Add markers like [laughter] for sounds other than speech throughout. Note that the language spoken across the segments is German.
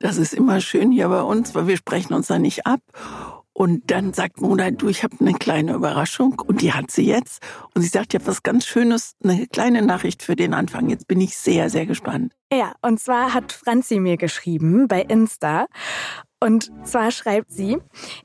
Das ist immer schön hier bei uns, weil wir sprechen uns da nicht ab. Und dann sagt Mona, du, ich habe eine kleine Überraschung und die hat sie jetzt. Und sie sagt, ich habe was ganz Schönes, eine kleine Nachricht für den Anfang. Jetzt bin ich sehr, sehr gespannt. Ja, und zwar hat Franzi mir geschrieben bei Insta. Und zwar schreibt sie,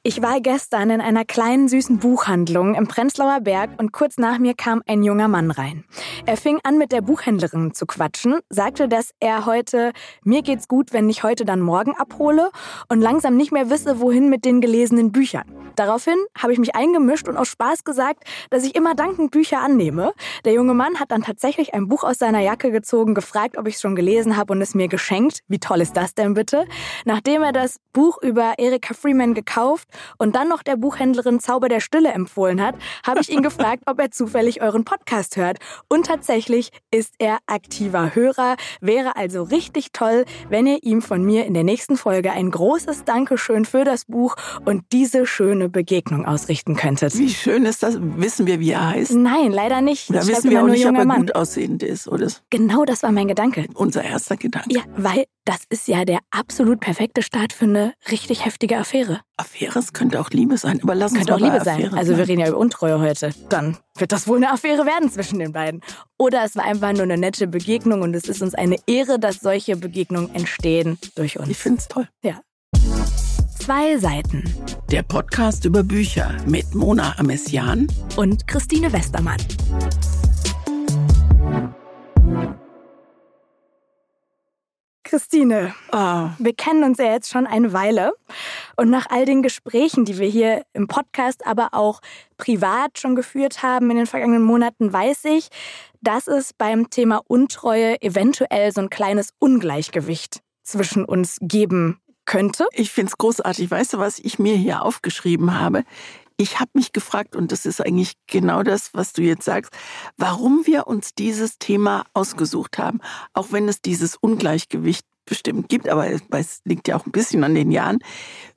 ich war gestern in einer kleinen süßen Buchhandlung im Prenzlauer Berg und kurz nach mir kam ein junger Mann rein. Er fing an mit der Buchhändlerin zu quatschen, sagte, dass er heute, mir geht's gut, wenn ich heute dann morgen abhole und langsam nicht mehr wisse, wohin mit den gelesenen Büchern. Daraufhin habe ich mich eingemischt und aus Spaß gesagt, dass ich immer dankend Bücher annehme. Der junge Mann hat dann tatsächlich ein Buch aus seiner Jacke gezogen, gefragt, ob ich es schon gelesen habe und es mir geschenkt. Wie toll ist das denn bitte? Nachdem er das Buch Buch über Erika Freeman gekauft und dann noch der Buchhändlerin Zauber der Stille empfohlen hat, habe ich ihn [laughs] gefragt, ob er zufällig euren Podcast hört. Und tatsächlich ist er aktiver Hörer. Wäre also richtig toll, wenn ihr ihm von mir in der nächsten Folge ein großes Dankeschön für das Buch und diese schöne Begegnung ausrichten könntet. Wie schön ist das? Wissen wir, wie er heißt? Nein, leider nicht. Da wissen wir auch nicht, ob er Mann. gut aussehend ist, oder? Genau, das war mein Gedanke. Unser erster Gedanke. Ja, weil das ist ja der absolut perfekte Start für eine richtig heftige Affäre. Affäre, es könnte auch Liebe sein, aber lass könnte uns Könnte auch Liebe sein. Also wir reden ja über Untreue heute. Dann wird das wohl eine Affäre werden zwischen den beiden. Oder es war einfach nur eine nette Begegnung und es ist uns eine Ehre, dass solche Begegnungen entstehen durch uns. Ich finde es toll. Ja. Zwei Seiten. Der Podcast über Bücher mit Mona Amessian und Christine Westermann. Christine, oh. wir kennen uns ja jetzt schon eine Weile. Und nach all den Gesprächen, die wir hier im Podcast, aber auch privat schon geführt haben in den vergangenen Monaten, weiß ich, dass es beim Thema Untreue eventuell so ein kleines Ungleichgewicht zwischen uns geben könnte. Ich finde es großartig. Weißt du, was ich mir hier aufgeschrieben habe? Ich habe mich gefragt, und das ist eigentlich genau das, was du jetzt sagst, warum wir uns dieses Thema ausgesucht haben, auch wenn es dieses Ungleichgewicht bestimmt gibt, aber es liegt ja auch ein bisschen an den Jahren.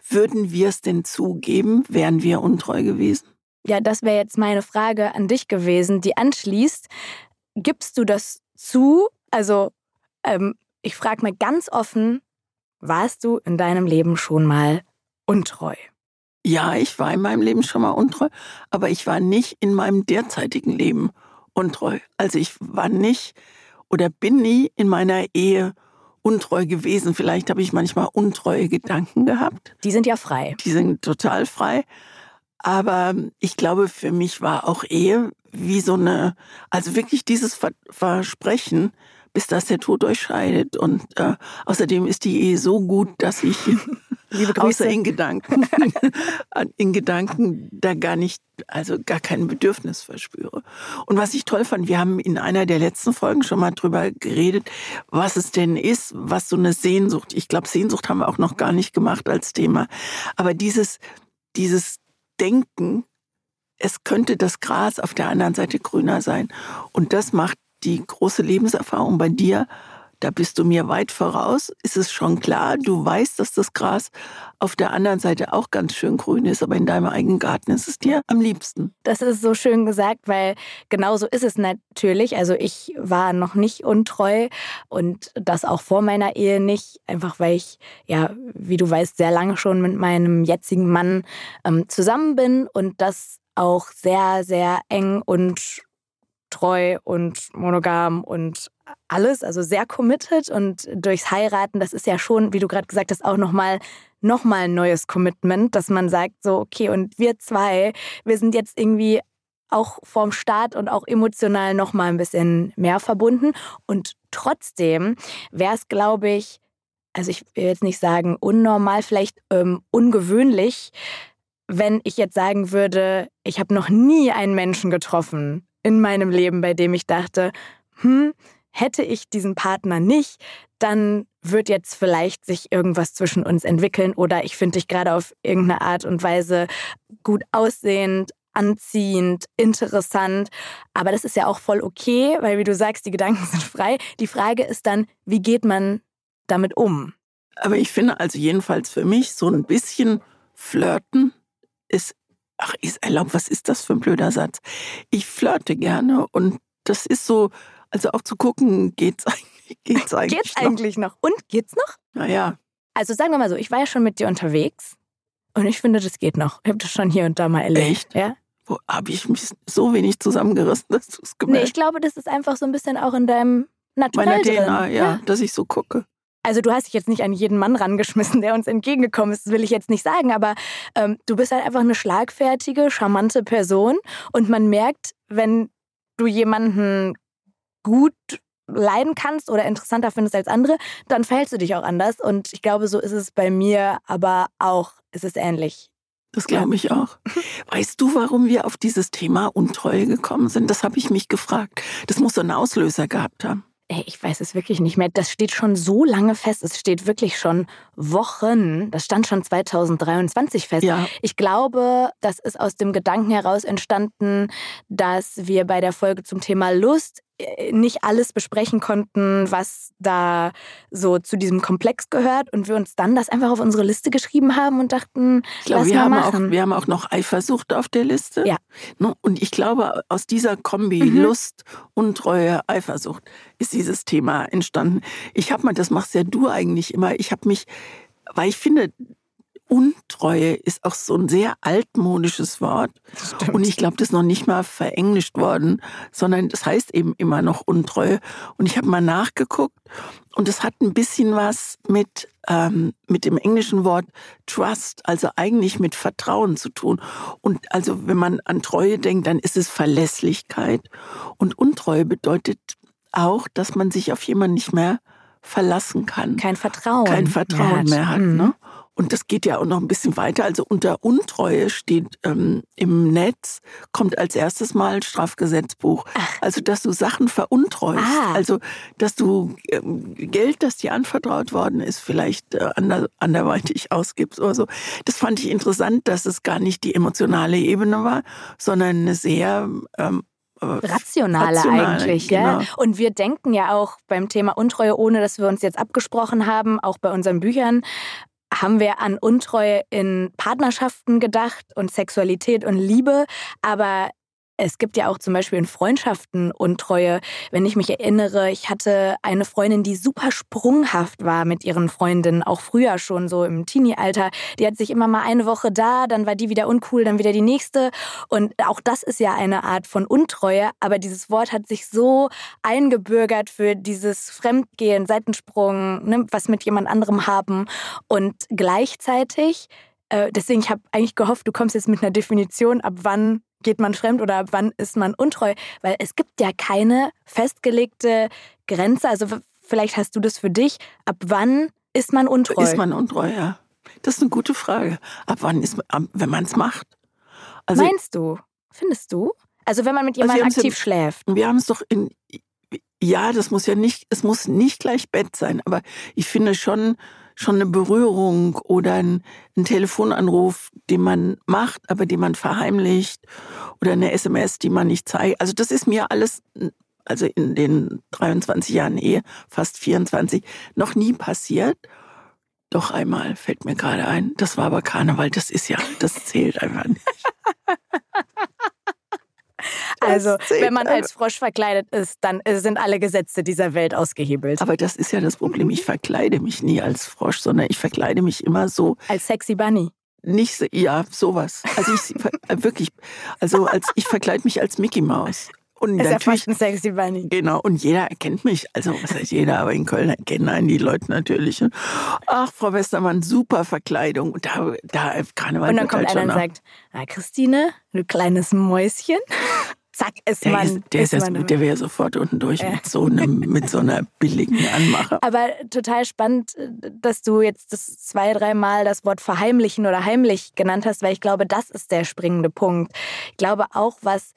Würden wir es denn zugeben? Wären wir untreu gewesen? Ja, das wäre jetzt meine Frage an dich gewesen, die anschließt. Gibst du das zu? Also, ähm, ich frage mal ganz offen, warst du in deinem Leben schon mal untreu? Ja, ich war in meinem Leben schon mal untreu, aber ich war nicht in meinem derzeitigen Leben untreu. Also ich war nicht oder bin nie in meiner Ehe untreu gewesen. Vielleicht habe ich manchmal untreue Gedanken gehabt. Die sind ja frei. Die sind total frei. Aber ich glaube, für mich war auch Ehe wie so eine, also wirklich dieses Versprechen, bis dass der Tod euch scheidet. Und äh, außerdem ist die Ehe so gut, dass ich. [laughs] Außer in Gedanken, [laughs] in Gedanken da gar nicht, also gar kein Bedürfnis verspüre. Und was ich toll fand, wir haben in einer der letzten Folgen schon mal drüber geredet, was es denn ist, was so eine Sehnsucht, ich glaube, Sehnsucht haben wir auch noch gar nicht gemacht als Thema. Aber dieses, dieses Denken, es könnte das Gras auf der anderen Seite grüner sein. Und das macht die große Lebenserfahrung bei dir da bist du mir weit voraus, ist es schon klar. Du weißt, dass das Gras auf der anderen Seite auch ganz schön grün ist, aber in deinem eigenen Garten ist es dir am liebsten. Das ist so schön gesagt, weil genauso ist es natürlich. Also ich war noch nicht untreu und das auch vor meiner Ehe nicht, einfach weil ich, ja, wie du weißt, sehr lange schon mit meinem jetzigen Mann ähm, zusammen bin und das auch sehr, sehr eng und treu und monogam und alles, also sehr committed und durchs Heiraten, das ist ja schon, wie du gerade gesagt hast, auch nochmal noch mal ein neues Commitment, dass man sagt, so, okay, und wir zwei, wir sind jetzt irgendwie auch vorm Start und auch emotional nochmal ein bisschen mehr verbunden. Und trotzdem wäre es, glaube ich, also ich will jetzt nicht sagen unnormal, vielleicht ähm, ungewöhnlich, wenn ich jetzt sagen würde, ich habe noch nie einen Menschen getroffen in meinem Leben, bei dem ich dachte, hm, hätte ich diesen Partner nicht, dann wird jetzt vielleicht sich irgendwas zwischen uns entwickeln oder ich finde dich gerade auf irgendeine Art und Weise gut aussehend, anziehend, interessant. Aber das ist ja auch voll okay, weil wie du sagst, die Gedanken [laughs] sind frei. Die Frage ist dann, wie geht man damit um? Aber ich finde also jedenfalls für mich so ein bisschen flirten ist, ach, ist erlaubt, was ist das für ein blöder Satz? Ich flirte gerne und das ist so, also auch zu gucken, geht's eigentlich, [laughs] geht's eigentlich, geht's noch? eigentlich noch? Und geht's noch? Naja, Also sagen wir mal so, ich war ja schon mit dir unterwegs und ich finde, das geht noch. Ich habe das schon hier und da mal erlebt. Echt? Ja. Wo habe ich mich so wenig zusammengerissen, [laughs] dass du es Nee, gemerkt ich glaube, das ist einfach so ein bisschen auch in deinem Naturell Meiner drin. DNA, ja, dass ich so gucke. Also du hast dich jetzt nicht an jeden Mann rangeschmissen, der uns entgegengekommen ist, das will ich jetzt nicht sagen, aber ähm, du bist halt einfach eine schlagfertige, charmante Person und man merkt, wenn du jemanden gut leiden kannst oder interessanter findest als andere, dann verhältst du dich auch anders und ich glaube, so ist es bei mir, aber auch ist es ähnlich. Das glaube ich auch. [laughs] Weißt du, warum wir auf dieses Thema Untreue gekommen sind? Das habe ich mich gefragt. Das muss so einen Auslöser gehabt haben. Ey, ich weiß es wirklich nicht mehr. Das steht schon so lange fest. Es steht wirklich schon Wochen. Das stand schon 2023 fest. Ja. Ich glaube, das ist aus dem Gedanken heraus entstanden, dass wir bei der Folge zum Thema Lust nicht alles besprechen konnten, was da so zu diesem Komplex gehört und wir uns dann das einfach auf unsere Liste geschrieben haben und dachten, Ich glaube, wir haben, auch, machen. wir haben auch noch Eifersucht auf der Liste. Ja. Ne? Und ich glaube, aus dieser Kombi Mhm. Lust, Untreue, Eifersucht ist dieses Thema entstanden. Ich habe mal, das machst ja du eigentlich immer, ich habe mich, weil ich finde, Untreue ist auch so ein sehr altmodisches Wort. Und ich glaube, das ist noch nicht mal verenglischt worden, sondern das heißt eben immer noch Untreue. Und ich habe mal nachgeguckt und es hat ein bisschen was mit, ähm, mit dem englischen Wort Trust, also eigentlich mit Vertrauen zu tun. Und also wenn man an Treue denkt, dann ist es Verlässlichkeit. Und Untreue bedeutet auch, dass man sich auf jemanden nicht mehr verlassen kann kein Vertrauen. kein Vertrauen mehr hat. Mhm. Ne? Und das geht ja auch noch ein bisschen weiter. Also unter Untreue steht ähm, im Netz, kommt als erstes mal Strafgesetzbuch. Also, dass du Sachen veruntreust. Ah. Also, dass du ähm, Geld, das dir anvertraut worden ist, vielleicht äh, ander, anderweitig [laughs] ausgibst oder so. Das fand ich interessant, dass es gar nicht die emotionale Ebene war, sondern eine sehr ähm, äh, Rationale, Rationale, eigentlich, genau. gell? Und wir denken ja auch beim Thema Untreue, ohne dass wir uns jetzt abgesprochen haben, auch bei unseren Büchern, haben wir an Untreue in Partnerschaften gedacht und Sexualität und Liebe, aber es gibt ja auch zum Beispiel in Freundschaften Untreue. Wenn ich mich erinnere, ich hatte eine Freundin, die super sprunghaft war mit ihren Freundinnen, auch früher schon so im Teenie-Alter. Die hat sich immer mal eine Woche da, dann war die wieder uncool, dann wieder die nächste. Und auch das ist ja eine Art von Untreue, aber dieses Wort hat sich so eingebürgert für dieses Fremdgehen, Seitensprung, ne, was mit jemand anderem haben. Und gleichzeitig, äh, deswegen, ich habe eigentlich gehofft, du kommst jetzt mit einer Definition, ab wann geht man fremd oder ab wann ist man untreu, weil es gibt ja keine festgelegte Grenze. Also vielleicht hast du das für dich, ab wann ist man untreu? Ist man untreu, ja. Das ist eine gute Frage. Ab wann ist man, wenn man es macht? Also Meinst du? Findest du? Also wenn man mit Also jemandem haben's aktiv ja- schläft. wir haben es doch in, ja, das muss ja nicht, es muss nicht gleich Bett sein, aber ich finde schon, schon eine Berührung oder ein, Telefonanruf, den man macht, aber den man verheimlicht oder eine SMS, die man nicht zeigt. Also das ist mir alles, also in den 23 Jahren Ehe, fast 24, noch nie passiert. Doch einmal fällt mir gerade ein. Das war aber Karneval, das ist ja, das zählt einfach nicht. [laughs] Also wenn man als Frosch verkleidet ist, dann äh, sind alle Gesetze dieser Welt ausgehebelt. Aber das ist ja das Problem. Ich verkleide mich nie als Frosch, sondern ich verkleide mich immer so, Als sexy Bunny. nicht so, ja, sowas. Also ich äh, wirklich, also als ich verkleide mich als Mickey Maus. Und Ist ja natürlich, ein sexy Bunny. genau, und jeder erkennt mich. Also was heißt jeder, aber in Köln erkennen einen die Leute natürlich. Ach, Frau Westermann, super Verkleidung. Und da, da Karneval Und dann kommt halt einer und sagt, na Christine, du kleines Mäuschen. Zack, ist der, man. ist, der, ist ist man der wäre sofort unten durch Ja. mit, so einem, mit so einer billigen Anmache. Aber total spannend, dass du jetzt das zwei, dreimal das Wort verheimlichen oder heimlich genannt hast, weil ich glaube, das ist der springende Punkt. Ich glaube auch, was,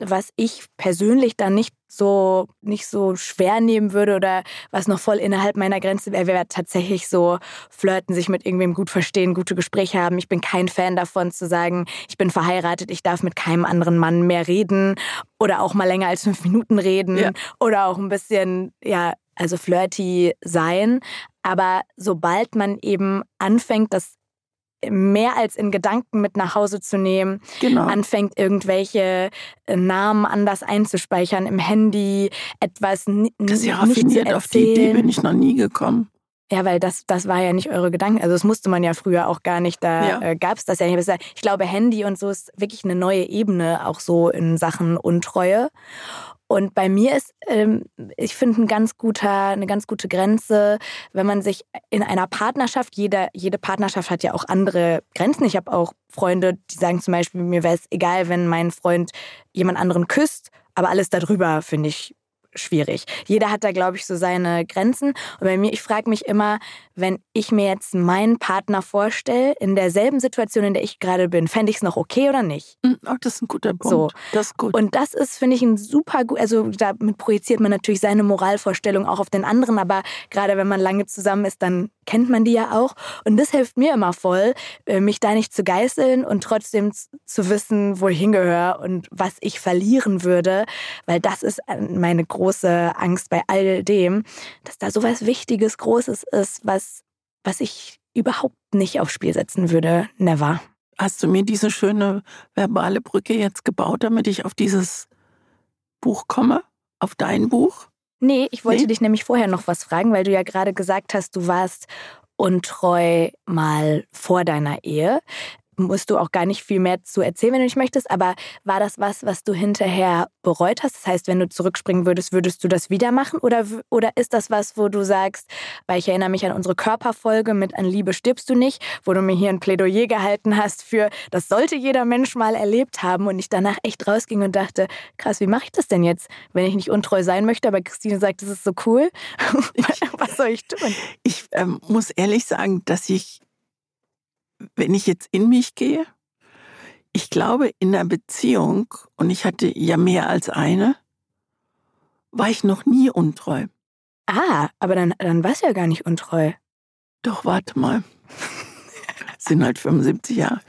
was ich persönlich dann nicht so, nicht so schwer nehmen würde oder was noch voll innerhalb meiner Grenze wäre, wäre tatsächlich so flirten, sich mit irgendwem gut verstehen, gute Gespräche haben. Ich bin kein Fan davon zu sagen, ich bin verheiratet, ich darf mit keinem anderen Mann mehr reden oder auch mal länger als fünf Minuten reden Ja. oder auch ein bisschen, ja, also flirty sein. Aber sobald man eben anfängt, das mehr als in Gedanken mit nach Hause zu nehmen, Genau. anfängt, irgendwelche äh, Namen anders einzuspeichern im Handy, etwas Das ist ja raffiniert. Auf die Idee bin ich noch nie gekommen. Ja, weil das, das war ja nicht eure Gedanken. Also das musste man ja früher auch gar nicht. Da ja. äh, gab es das ja nicht. Ich glaube, Handy und so ist wirklich eine neue Ebene auch so in Sachen Untreue. Und bei mir ist, ähm, ich finde, ein ganz guter, eine ganz gute Grenze, wenn man sich in einer Partnerschaft, jede, jede Partnerschaft hat ja auch andere Grenzen. Ich habe auch Freunde, die sagen zum Beispiel, mir wäre es egal, wenn mein Freund jemand anderen küsst, aber alles darüber finde ich schwierig. Jeder hat da, glaube ich, so seine Grenzen. Und bei mir, ich frage mich immer, wenn ich mir jetzt meinen Partner vorstelle, in derselben Situation, in der ich gerade bin, fände ich es noch okay oder nicht? Oh, das ist ein guter Punkt. So. Das ist gut. Und das ist, finde ich, ein super gut, also damit projiziert man natürlich seine Moralvorstellung auch auf den anderen, aber gerade wenn man lange zusammen ist, dann kennt man die ja auch. Und das hilft mir immer voll, äh, mich da nicht zu geißeln und trotzdem zu wissen, wo ich hingehöre und was ich verlieren würde, weil das ist äh, meine große Angst bei all dem, dass da so was Wichtiges, Großes ist, was, was ich überhaupt nicht aufs Spiel setzen würde. Never. Hast du mir diese schöne verbale Brücke jetzt gebaut, damit ich auf dieses Buch komme? Auf dein Buch? Nee, ich wollte nee? dich nämlich vorher noch was fragen, weil du ja gerade gesagt hast, du warst untreu mal vor deiner Ehe musst du auch gar nicht viel mehr zu erzählen, wenn du nicht möchtest. Aber war das was, was du hinterher bereut hast? Das heißt, wenn du zurückspringen würdest, würdest du das wieder machen? Oder, oder ist das was, wo du sagst, weil ich erinnere mich an unsere Körperfolge mit An Liebe stirbst du nicht, wo du mir hier ein Plädoyer gehalten hast für, das sollte jeder Mensch mal erlebt haben. Und ich danach echt rausging und dachte, krass, wie mache ich das denn jetzt, wenn ich nicht untreu sein möchte? Aber Christine sagt, das ist so cool. [laughs] was soll ich tun? Ich ähm, muss ehrlich sagen, dass ich wenn ich jetzt in mich gehe, ich glaube, in der Beziehung, und ich hatte ja mehr als eine, war ich noch nie untreu. Ah, aber dann, dann war es ja gar nicht untreu. Doch, warte mal. Das [laughs] sind halt 75 Jahre.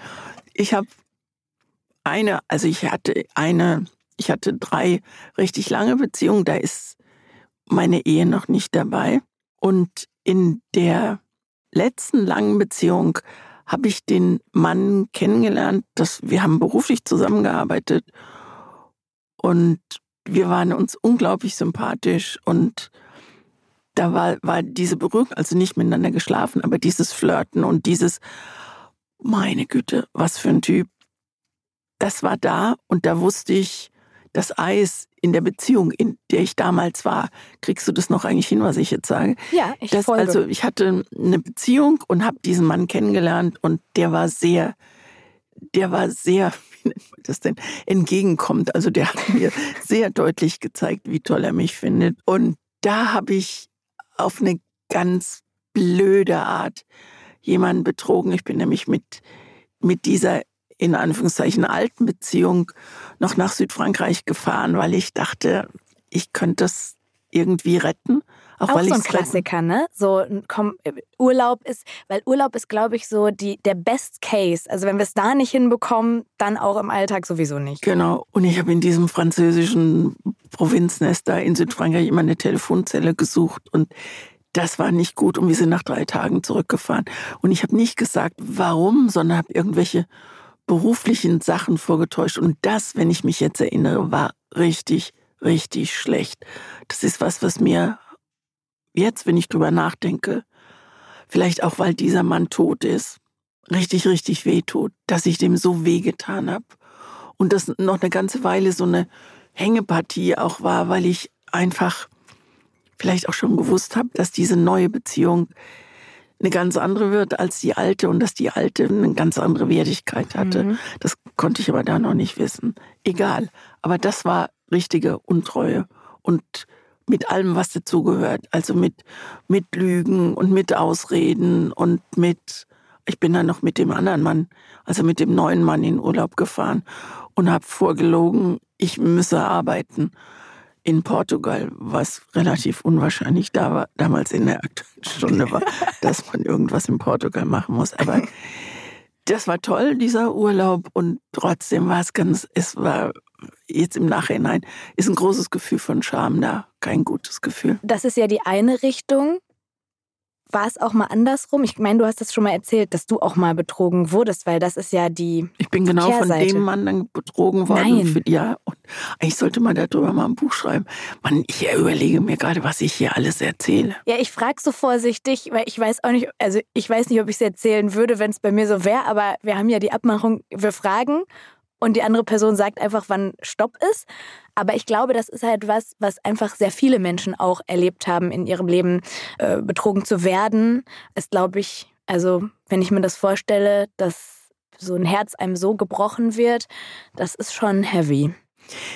Ich habe eine, also ich hatte eine, ich hatte drei richtig lange Beziehungen, da ist meine Ehe noch nicht dabei. Und in der letzten langen Beziehung habe ich den Mann kennengelernt, dass wir haben beruflich zusammengearbeitet und wir waren uns unglaublich sympathisch und da war, war diese Berührung, also nicht miteinander geschlafen, aber dieses Flirten und dieses, meine Güte, was für ein Typ, das war da und da wusste ich, das Eis in der Beziehung, in der ich damals war, kriegst du das noch eigentlich hin, was ich jetzt sage? Ja, ich das, folge. Also ich hatte eine Beziehung und habe diesen Mann kennengelernt und der war sehr, der war sehr, [laughs] wie nennt man das denn, entgegenkommt. Also der hat mir [laughs] sehr deutlich gezeigt, wie toll er mich findet. Und da habe ich auf eine ganz blöde Art jemanden betrogen. Ich bin nämlich mit, mit dieser in Anführungszeichen alten Beziehung noch nach Südfrankreich gefahren, weil ich dachte, ich könnte das irgendwie retten. Auch, auch so ein Klassiker, retten. ne? So komm, Urlaub ist, weil Urlaub ist, glaube ich, so die, der Best Case. Also wenn wir es da nicht hinbekommen, dann auch im Alltag sowieso nicht. Genau. Und ich habe in diesem französischen Provinznest da in Südfrankreich immer eine Telefonzelle gesucht und das war nicht gut und wir sind nach drei Tagen zurückgefahren. Und ich habe nicht gesagt, warum, sondern habe irgendwelche beruflichen Sachen vorgetäuscht. Und das, wenn ich mich jetzt erinnere, war richtig, richtig schlecht. Das ist was, was mir jetzt, wenn ich drüber nachdenke, vielleicht auch, weil dieser Mann tot ist, richtig, richtig wehtut, dass ich dem so wehgetan habe. Und das noch eine ganze Weile so eine Hängepartie auch war, weil ich einfach vielleicht auch schon gewusst habe, dass diese neue Beziehung eine ganz andere wird als die alte und dass die alte eine ganz andere Wertigkeit hatte. Mhm. Das konnte ich aber da noch nicht wissen. Egal. Aber das war richtige Untreue und mit allem, was dazugehört. Also mit, mit Lügen und mit Ausreden und mit, ich bin dann noch mit dem anderen Mann, also mit dem neuen Mann in Urlaub gefahren und habe vorgelogen, ich müsse arbeiten in Portugal, was relativ unwahrscheinlich da war, damals in der aktuellen Stunde war, [laughs] dass man irgendwas in Portugal machen muss. Aber das war toll, dieser Urlaub. Und trotzdem war es ganz, es war jetzt im Nachhinein, ist ein großes Gefühl von Scham da. Kein gutes Gefühl. Das ist ja die eine Richtung war es auch mal andersrum? Ich meine, du hast das schon mal erzählt, dass du auch mal betrogen wurdest, weil das ist ja die. Ich bin genau Kehrseite. von dem Mann dann betrogen worden. Nein. Für, ja, und ich sollte mal darüber mal ein Buch schreiben. Mann, ich überlege mir gerade, was ich hier alles erzähle. Ja, ich frage so vorsichtig, weil ich weiß auch nicht, also ich weiß nicht, ob ich es erzählen würde, wenn es bei mir so wäre, aber wir haben ja die Abmachung, wir fragen und die andere Person sagt einfach, wann Stopp ist. Aber ich glaube, das ist halt was, was einfach sehr viele Menschen auch erlebt haben in ihrem Leben, äh, betrogen zu werden. Ist, glaube ich, also wenn ich mir das vorstelle, dass so ein Herz einem so gebrochen wird, das ist schon heavy.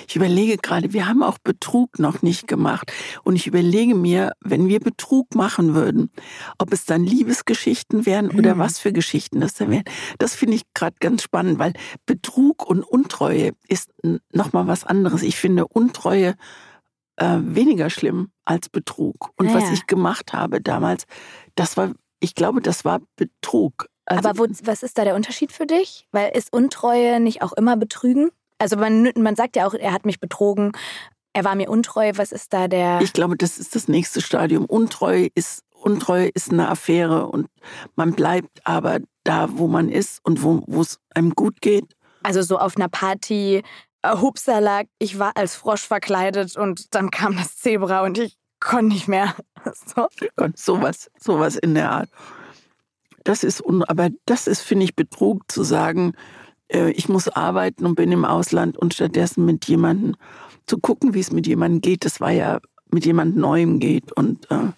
Ich überlege gerade, wir haben auch Betrug noch nicht gemacht. Und ich überlege mir, wenn wir Betrug machen würden, ob es dann Liebesgeschichten wären oder Mhm. was für Geschichten das dann wären. Das finde ich gerade ganz spannend, weil Betrug und Untreue ist nochmal was anderes. Ich finde Untreue äh, weniger schlimm als Betrug. Und Ah, was ich gemacht habe damals, das war, ich glaube, das war Betrug. Also, Aber wo, was ist da der Unterschied für dich? Weil ist Untreue nicht auch immer Betrügen? Also man, man sagt ja auch, er hat mich betrogen, er war mir untreu. Was ist da der... Ich glaube, das ist das nächste Stadium. Untreue ist, Untreue ist eine Affäre und man bleibt aber da, wo man ist und wo es einem gut geht. Also so auf einer Party, äh, Hupsala, ich war als Frosch verkleidet und dann kam das Zebra und ich konnte nicht mehr. [laughs] So. Gott, sowas, sowas in der Art. Das ist, un, aber das ist, finde ich, Betrug zu sagen, ich muss arbeiten und bin im Ausland und stattdessen mit jemandem zu gucken, wie es mit jemandem geht. Das war ja mit jemand Neuem geht und äh,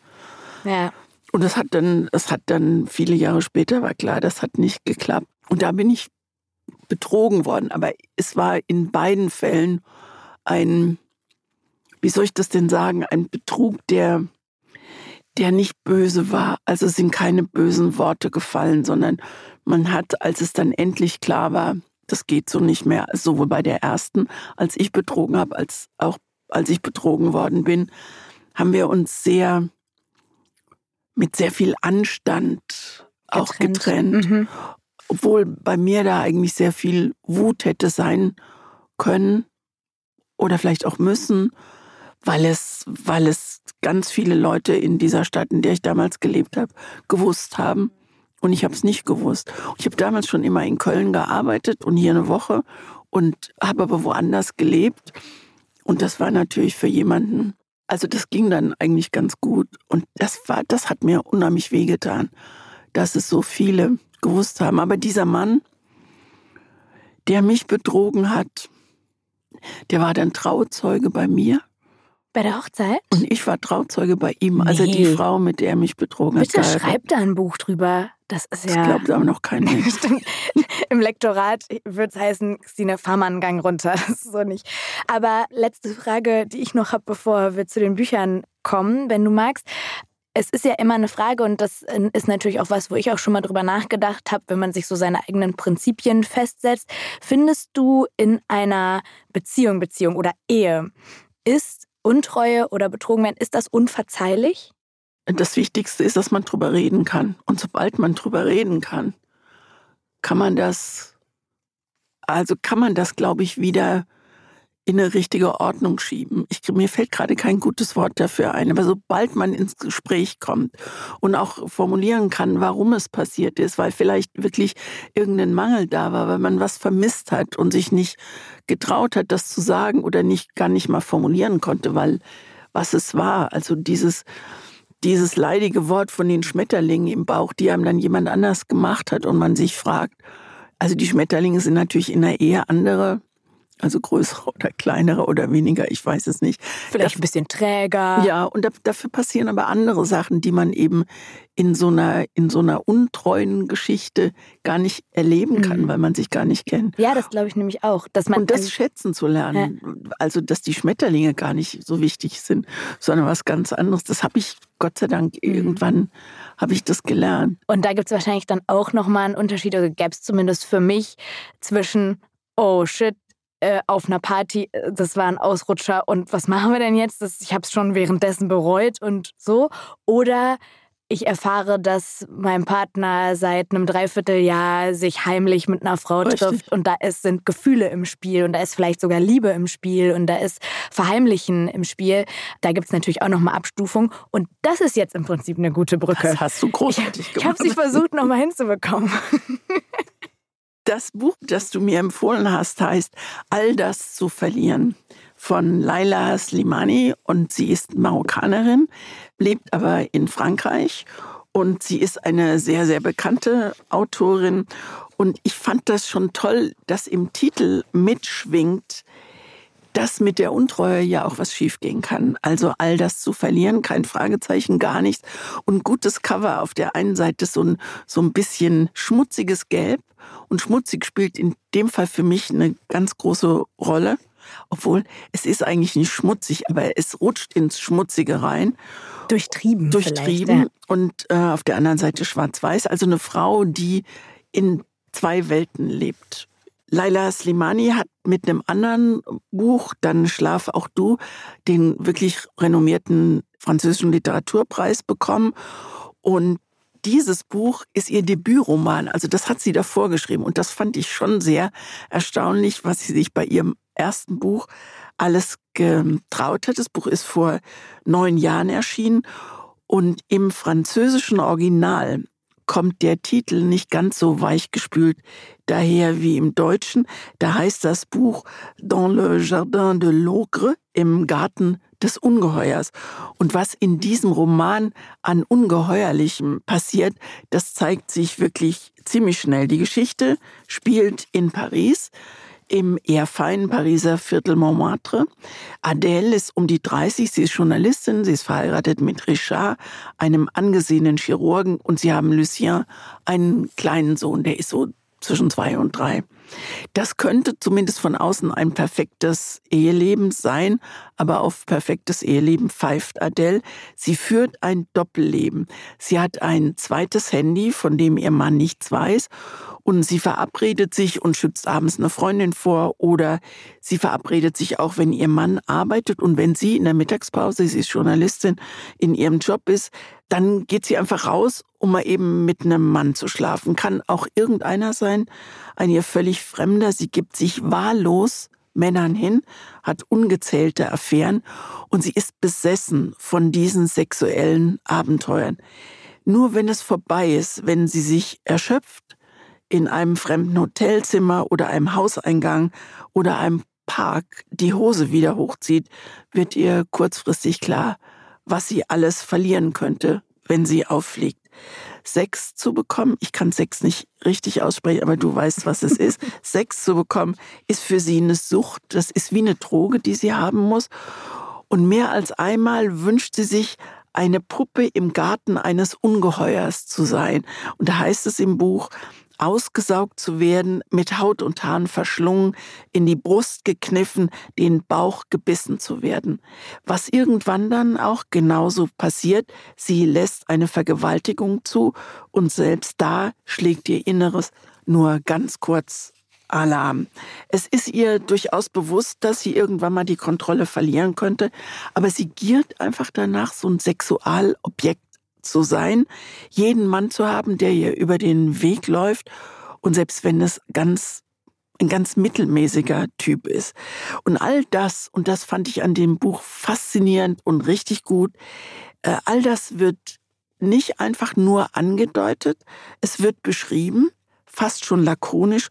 Ja. Und das hat dann, das hat dann viele Jahre später war klar, das hat nicht geklappt. Und da bin ich betrogen worden. Aber es war in beiden Fällen ein, wie soll ich das denn sagen, ein Betrug, der, der nicht böse war. Also sind keine bösen Worte gefallen, sondern man hat, als es dann endlich klar war, das geht so nicht mehr, sowohl bei der ersten, als ich betrogen habe, als auch als ich betrogen worden bin, haben wir uns sehr mit sehr viel Anstand auch getrennt. Mhm. Obwohl bei mir da eigentlich sehr viel Wut hätte sein können oder vielleicht auch müssen, weil es, weil es ganz viele Leute in dieser Stadt, in der ich damals gelebt habe, gewusst haben. Und ich habe es nicht gewusst. Ich habe damals schon immer in Köln gearbeitet und hier eine Woche und habe aber woanders gelebt. Und das war natürlich für jemanden, also das ging dann eigentlich ganz gut. Und das war, das hat mir unheimlich wehgetan, dass es so viele gewusst haben. Aber dieser Mann, der mich betrogen hat, der war dann Trauzeuge bei mir. Bei der Hochzeit? Und ich war Trauzeuge bei ihm, also die. Frau, mit der er mich betrogen Bitte hat. geheiratet. schreib da ein Buch drüber. Das ist Das ja. glaubt aber noch kein. [laughs] Stimmt. Im Lektorat wird es heißen, Christine, fahr mal einen Gang runter. [laughs] Das ist so nicht. Aber letzte Frage, die ich noch habe, bevor wir zu den Büchern kommen, wenn du magst. Es ist ja immer eine Frage und das äh, ist natürlich auch was, wo ich auch schon mal drüber nachgedacht habe, wenn man sich so seine eigenen Prinzipien festsetzt. Findest du in einer Beziehung, Beziehung oder Ehe, ist Untreue oder betrogen werden, ist das unverzeihlich? Das Wichtigste ist, dass man drüber reden kann. Und sobald man drüber reden kann, kann man das, also kann man das, glaube ich, wieder in eine richtige Ordnung schieben. Ich, mir fällt gerade kein gutes Wort dafür ein, aber sobald man ins Gespräch kommt und auch formulieren kann, warum es passiert ist, weil vielleicht wirklich irgendein Mangel da war, weil man was vermisst hat und sich nicht getraut hat, das zu sagen oder nicht gar nicht mal formulieren konnte, weil was es war, also dieses dieses leidige Wort von den Schmetterlingen im Bauch, die einem dann jemand anders gemacht hat und man sich fragt, also die Schmetterlinge sind natürlich in der Ehe andere, also größere oder kleinere oder weniger, ich weiß es nicht. Vielleicht ein bisschen träger. Ja, und da, dafür passieren aber andere Sachen, die man eben in so einer, in so einer untreuen Geschichte gar nicht erleben kann, Mhm. weil man sich gar nicht kennt. Ja, das glaube ich nämlich auch. Dass man Und das schätzen zu lernen, also dass die Schmetterlinge gar nicht so wichtig sind, sondern was ganz anderes. Das habe ich Gott sei Dank Mhm. irgendwann habe ich das gelernt. Und da gibt es wahrscheinlich dann auch nochmal einen Unterschied, oder gäbe es zumindest für mich, zwischen, oh shit, äh, auf einer Party, äh, das war ein Ausrutscher und was machen wir denn jetzt? Das, ich habe es schon währenddessen bereut und so. Oder ich erfahre, dass mein Partner seit einem Dreivierteljahr sich heimlich mit einer Frau Richtig. trifft und da ist, sind Gefühle im Spiel und da ist vielleicht sogar Liebe im Spiel und da ist Verheimlichen im Spiel. Da gibt es natürlich auch nochmal Abstufung und das ist jetzt im Prinzip eine gute Brücke. Das hast du großartig ich, gemacht. Ich habe sie versucht nochmal hinzubekommen. [laughs] Das Buch, das du mir empfohlen hast, heißt All das zu verlieren von Laila Slimani und sie ist Marokkanerin, lebt aber in Frankreich und sie ist eine sehr, sehr bekannte Autorin. Und ich fand das schon toll, dass im Titel mitschwingt, dass mit der Untreue ja auch was schiefgehen kann. Also all das zu verlieren, kein Fragezeichen, gar nichts. Und gutes Cover auf der einen Seite so ein, so ein bisschen schmutziges Gelb. Und schmutzig spielt in dem Fall für mich eine ganz große Rolle. Obwohl, es ist eigentlich nicht schmutzig, aber es rutscht ins Schmutzige rein. Durchtrieben. Durchtrieben. Ja. Und äh, auf der anderen Seite schwarz-weiß. Also eine Frau, die in zwei Welten lebt. Laila Slimani hat mit einem anderen Buch, dann Schlaf auch du, den wirklich renommierten französischen Literaturpreis bekommen. Und dieses Buch ist ihr Debütroman. Also das hat sie davor geschrieben. Und das fand ich schon sehr erstaunlich, was sie sich bei ihrem ersten Buch alles getraut hat. Das Buch ist vor neun Jahren erschienen und im französischen Original kommt der Titel nicht ganz so weichgespült daher wie im Deutschen. Da heißt das Buch Dans le Jardin de l'Ogre, im Garten des Ungeheuers. Und was in diesem Roman an Ungeheuerlichem passiert, das zeigt sich wirklich ziemlich schnell. Die Geschichte spielt in Paris im eher feinen Pariser Viertel Montmartre. Adèle ist um die 30, sie ist Journalistin, sie ist verheiratet mit Richard, einem angesehenen Chirurgen, und sie haben Lucien, einen kleinen Sohn, der ist so zwischen zwei und drei. Das könnte zumindest von außen ein perfektes Eheleben sein, aber auf perfektes Eheleben pfeift Adele. Sie führt ein Doppelleben. Sie hat ein zweites Handy, von dem ihr Mann nichts weiß und sie verabredet sich und schützt abends eine Freundin vor oder sie verabredet sich auch, wenn ihr Mann arbeitet und wenn sie in der Mittagspause, sie ist Journalistin, in ihrem Job ist, dann geht sie einfach raus, um mal eben mit einem Mann zu schlafen. Kann auch irgendeiner sein, ein ihr völlig Fremder. Sie gibt sich wahllos Männern hin, hat ungezählte Affären und sie ist besessen von diesen sexuellen Abenteuern. Nur wenn es vorbei ist, wenn sie sich erschöpft, in einem fremden Hotelzimmer oder einem Hauseingang oder einem Park die Hose wieder hochzieht, wird ihr kurzfristig klar, was sie alles verlieren könnte, wenn sie auffliegt. Sex zu bekommen, ich kann Sex nicht richtig aussprechen, aber du weißt, was es ist. [laughs] Sex zu bekommen ist für sie eine Sucht, das ist wie eine Droge, die sie haben muss. Und mehr als einmal wünscht sie sich, eine Puppe im Garten eines Ungeheuers zu sein. Und da heißt es im Buch, ausgesaugt zu werden, mit Haut und Haaren verschlungen, in die Brust gekniffen, den Bauch gebissen zu werden. Was irgendwann dann auch genauso passiert, sie lässt eine Vergewaltigung zu und selbst da schlägt ihr Inneres nur ganz kurz Alarm. Es ist ihr durchaus bewusst, dass sie irgendwann mal die Kontrolle verlieren könnte, aber sie giert einfach danach, so ein Sexualobjekt zu sein, jeden Mann zu haben, der ihr über den Weg läuft und selbst wenn es ganz ein ganz mittelmäßiger Typ ist. Und all das, und das fand ich an dem Buch faszinierend und richtig gut, äh, all das wird nicht einfach nur angedeutet, es wird beschrieben, fast schon lakonisch,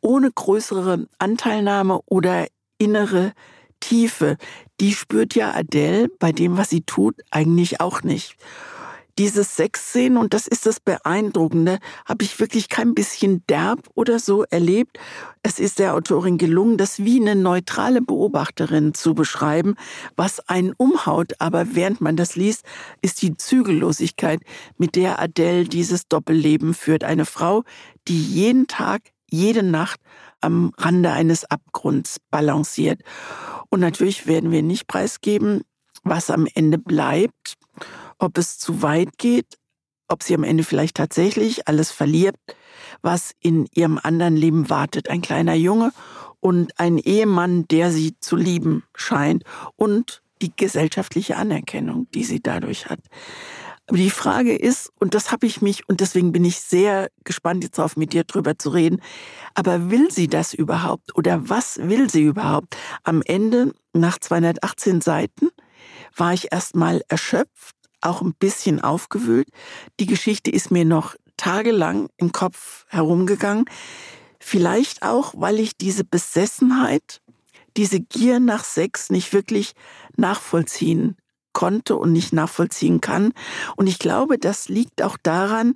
ohne größere Anteilnahme oder innere Tiefe. Die spürt ja Adele bei dem, was sie tut, eigentlich auch nicht dieses Sexszenen, und das ist das Beeindruckende, habe ich wirklich kein bisschen derb oder so erlebt. Es ist der Autorin gelungen, das wie eine neutrale Beobachterin zu beschreiben, was einen umhaut. Aber während man das liest, ist die Zügellosigkeit, mit der Adele dieses Doppelleben führt. Eine Frau, die jeden Tag, jede Nacht am Rande eines Abgrunds balanciert. Und natürlich werden wir nicht preisgeben, was am Ende bleibt ob es zu weit geht, ob sie am Ende vielleicht tatsächlich alles verliert, was in ihrem anderen Leben wartet. Ein kleiner Junge und ein Ehemann, der sie zu lieben scheint und die gesellschaftliche Anerkennung, die sie dadurch hat. Aber die Frage ist, und das habe ich mich, und deswegen bin ich sehr gespannt jetzt darauf, mit dir drüber zu reden, aber will sie das überhaupt oder was will sie überhaupt? Am Ende, nach 218 Seiten, war ich erstmal erschöpft, auch ein bisschen aufgewühlt. Die Geschichte ist mir noch tagelang im Kopf herumgegangen. Vielleicht auch, weil ich diese Besessenheit, diese Gier nach Sex nicht wirklich nachvollziehen konnte und nicht nachvollziehen kann. Und ich glaube, das liegt auch daran,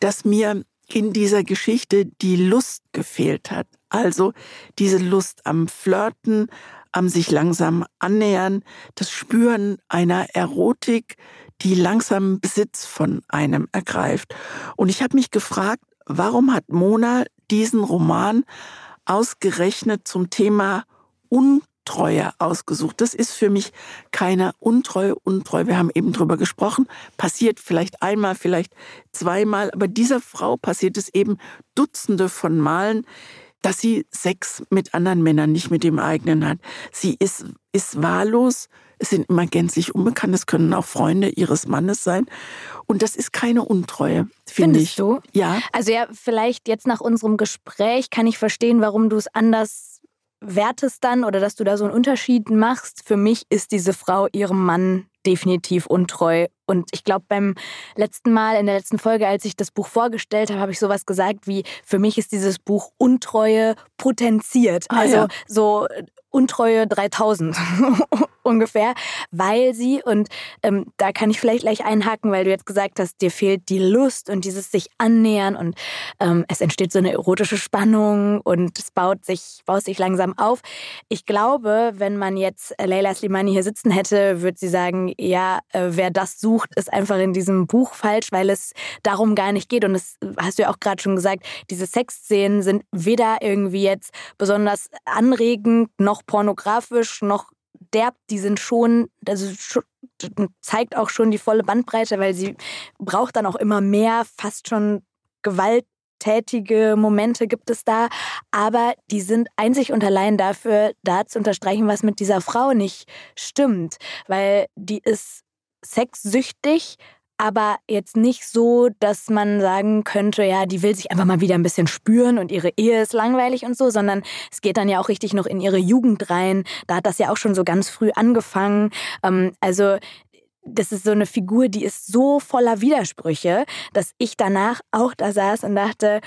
dass mir in dieser Geschichte die Lust gefehlt hat. Also diese Lust am Flirten, am sich langsam annähern, das Spüren einer Erotik, die langsam Besitz von einem ergreift. Und ich habe mich gefragt, warum hat Mona diesen Roman ausgerechnet zum Thema Untreue ausgesucht? Das ist für mich keine Untreue, Untreue. Wir haben eben drüber gesprochen. Passiert vielleicht einmal, vielleicht zweimal. Aber dieser Frau passiert es eben Dutzende von Malen, dass sie Sex mit anderen Männern, nicht mit dem eigenen hat. Sie ist, ist wahllos. Es sind immer gänzlich unbekannt. Es können auch Freunde ihres Mannes sein. Und das ist keine Untreue, finde ich. du? Ja. Also ja, vielleicht jetzt nach unserem Gespräch kann ich verstehen, warum du es anders wertest dann oder dass du da so einen Unterschied machst. Für mich ist diese Frau ihrem Mann definitiv untreu. Und ich glaube, beim letzten Mal, in der letzten Folge, als ich das Buch vorgestellt habe, habe ich sowas gesagt wie, für mich ist dieses Buch Untreue potenziert. Ah, also ja. so Untreue 3000 [laughs] ungefähr, weil sie, und ähm, da kann ich vielleicht gleich einhaken, weil du jetzt gesagt hast, dir fehlt die Lust und dieses sich annähern und ähm, es entsteht so eine erotische Spannung und es baut sich, baut sich langsam auf. Ich glaube, wenn man jetzt Leila Slimani hier sitzen hätte, würde sie sagen, ja, äh, wer das sucht, ist einfach in diesem Buch falsch, weil es darum gar nicht geht. Und das hast du ja auch gerade schon gesagt, diese Sexszenen sind weder irgendwie jetzt besonders anregend, noch pornografisch, noch derb, die sind schon, also zeigt auch schon die volle Bandbreite, weil sie braucht dann auch immer mehr, fast schon gewalttätige Momente gibt es da, aber die sind einzig und allein dafür da zu unterstreichen, was mit dieser Frau nicht stimmt, weil die ist sexsüchtig, aber jetzt nicht so, dass man sagen könnte, ja, die will sich einfach mal wieder ein bisschen spüren und ihre Ehe ist langweilig und so, sondern es geht dann ja auch richtig noch in ihre Jugend rein. Da hat das ja auch schon so ganz früh angefangen. Ähm, also das ist so eine Figur, die ist so voller Widersprüche, dass ich danach auch da saß und dachte,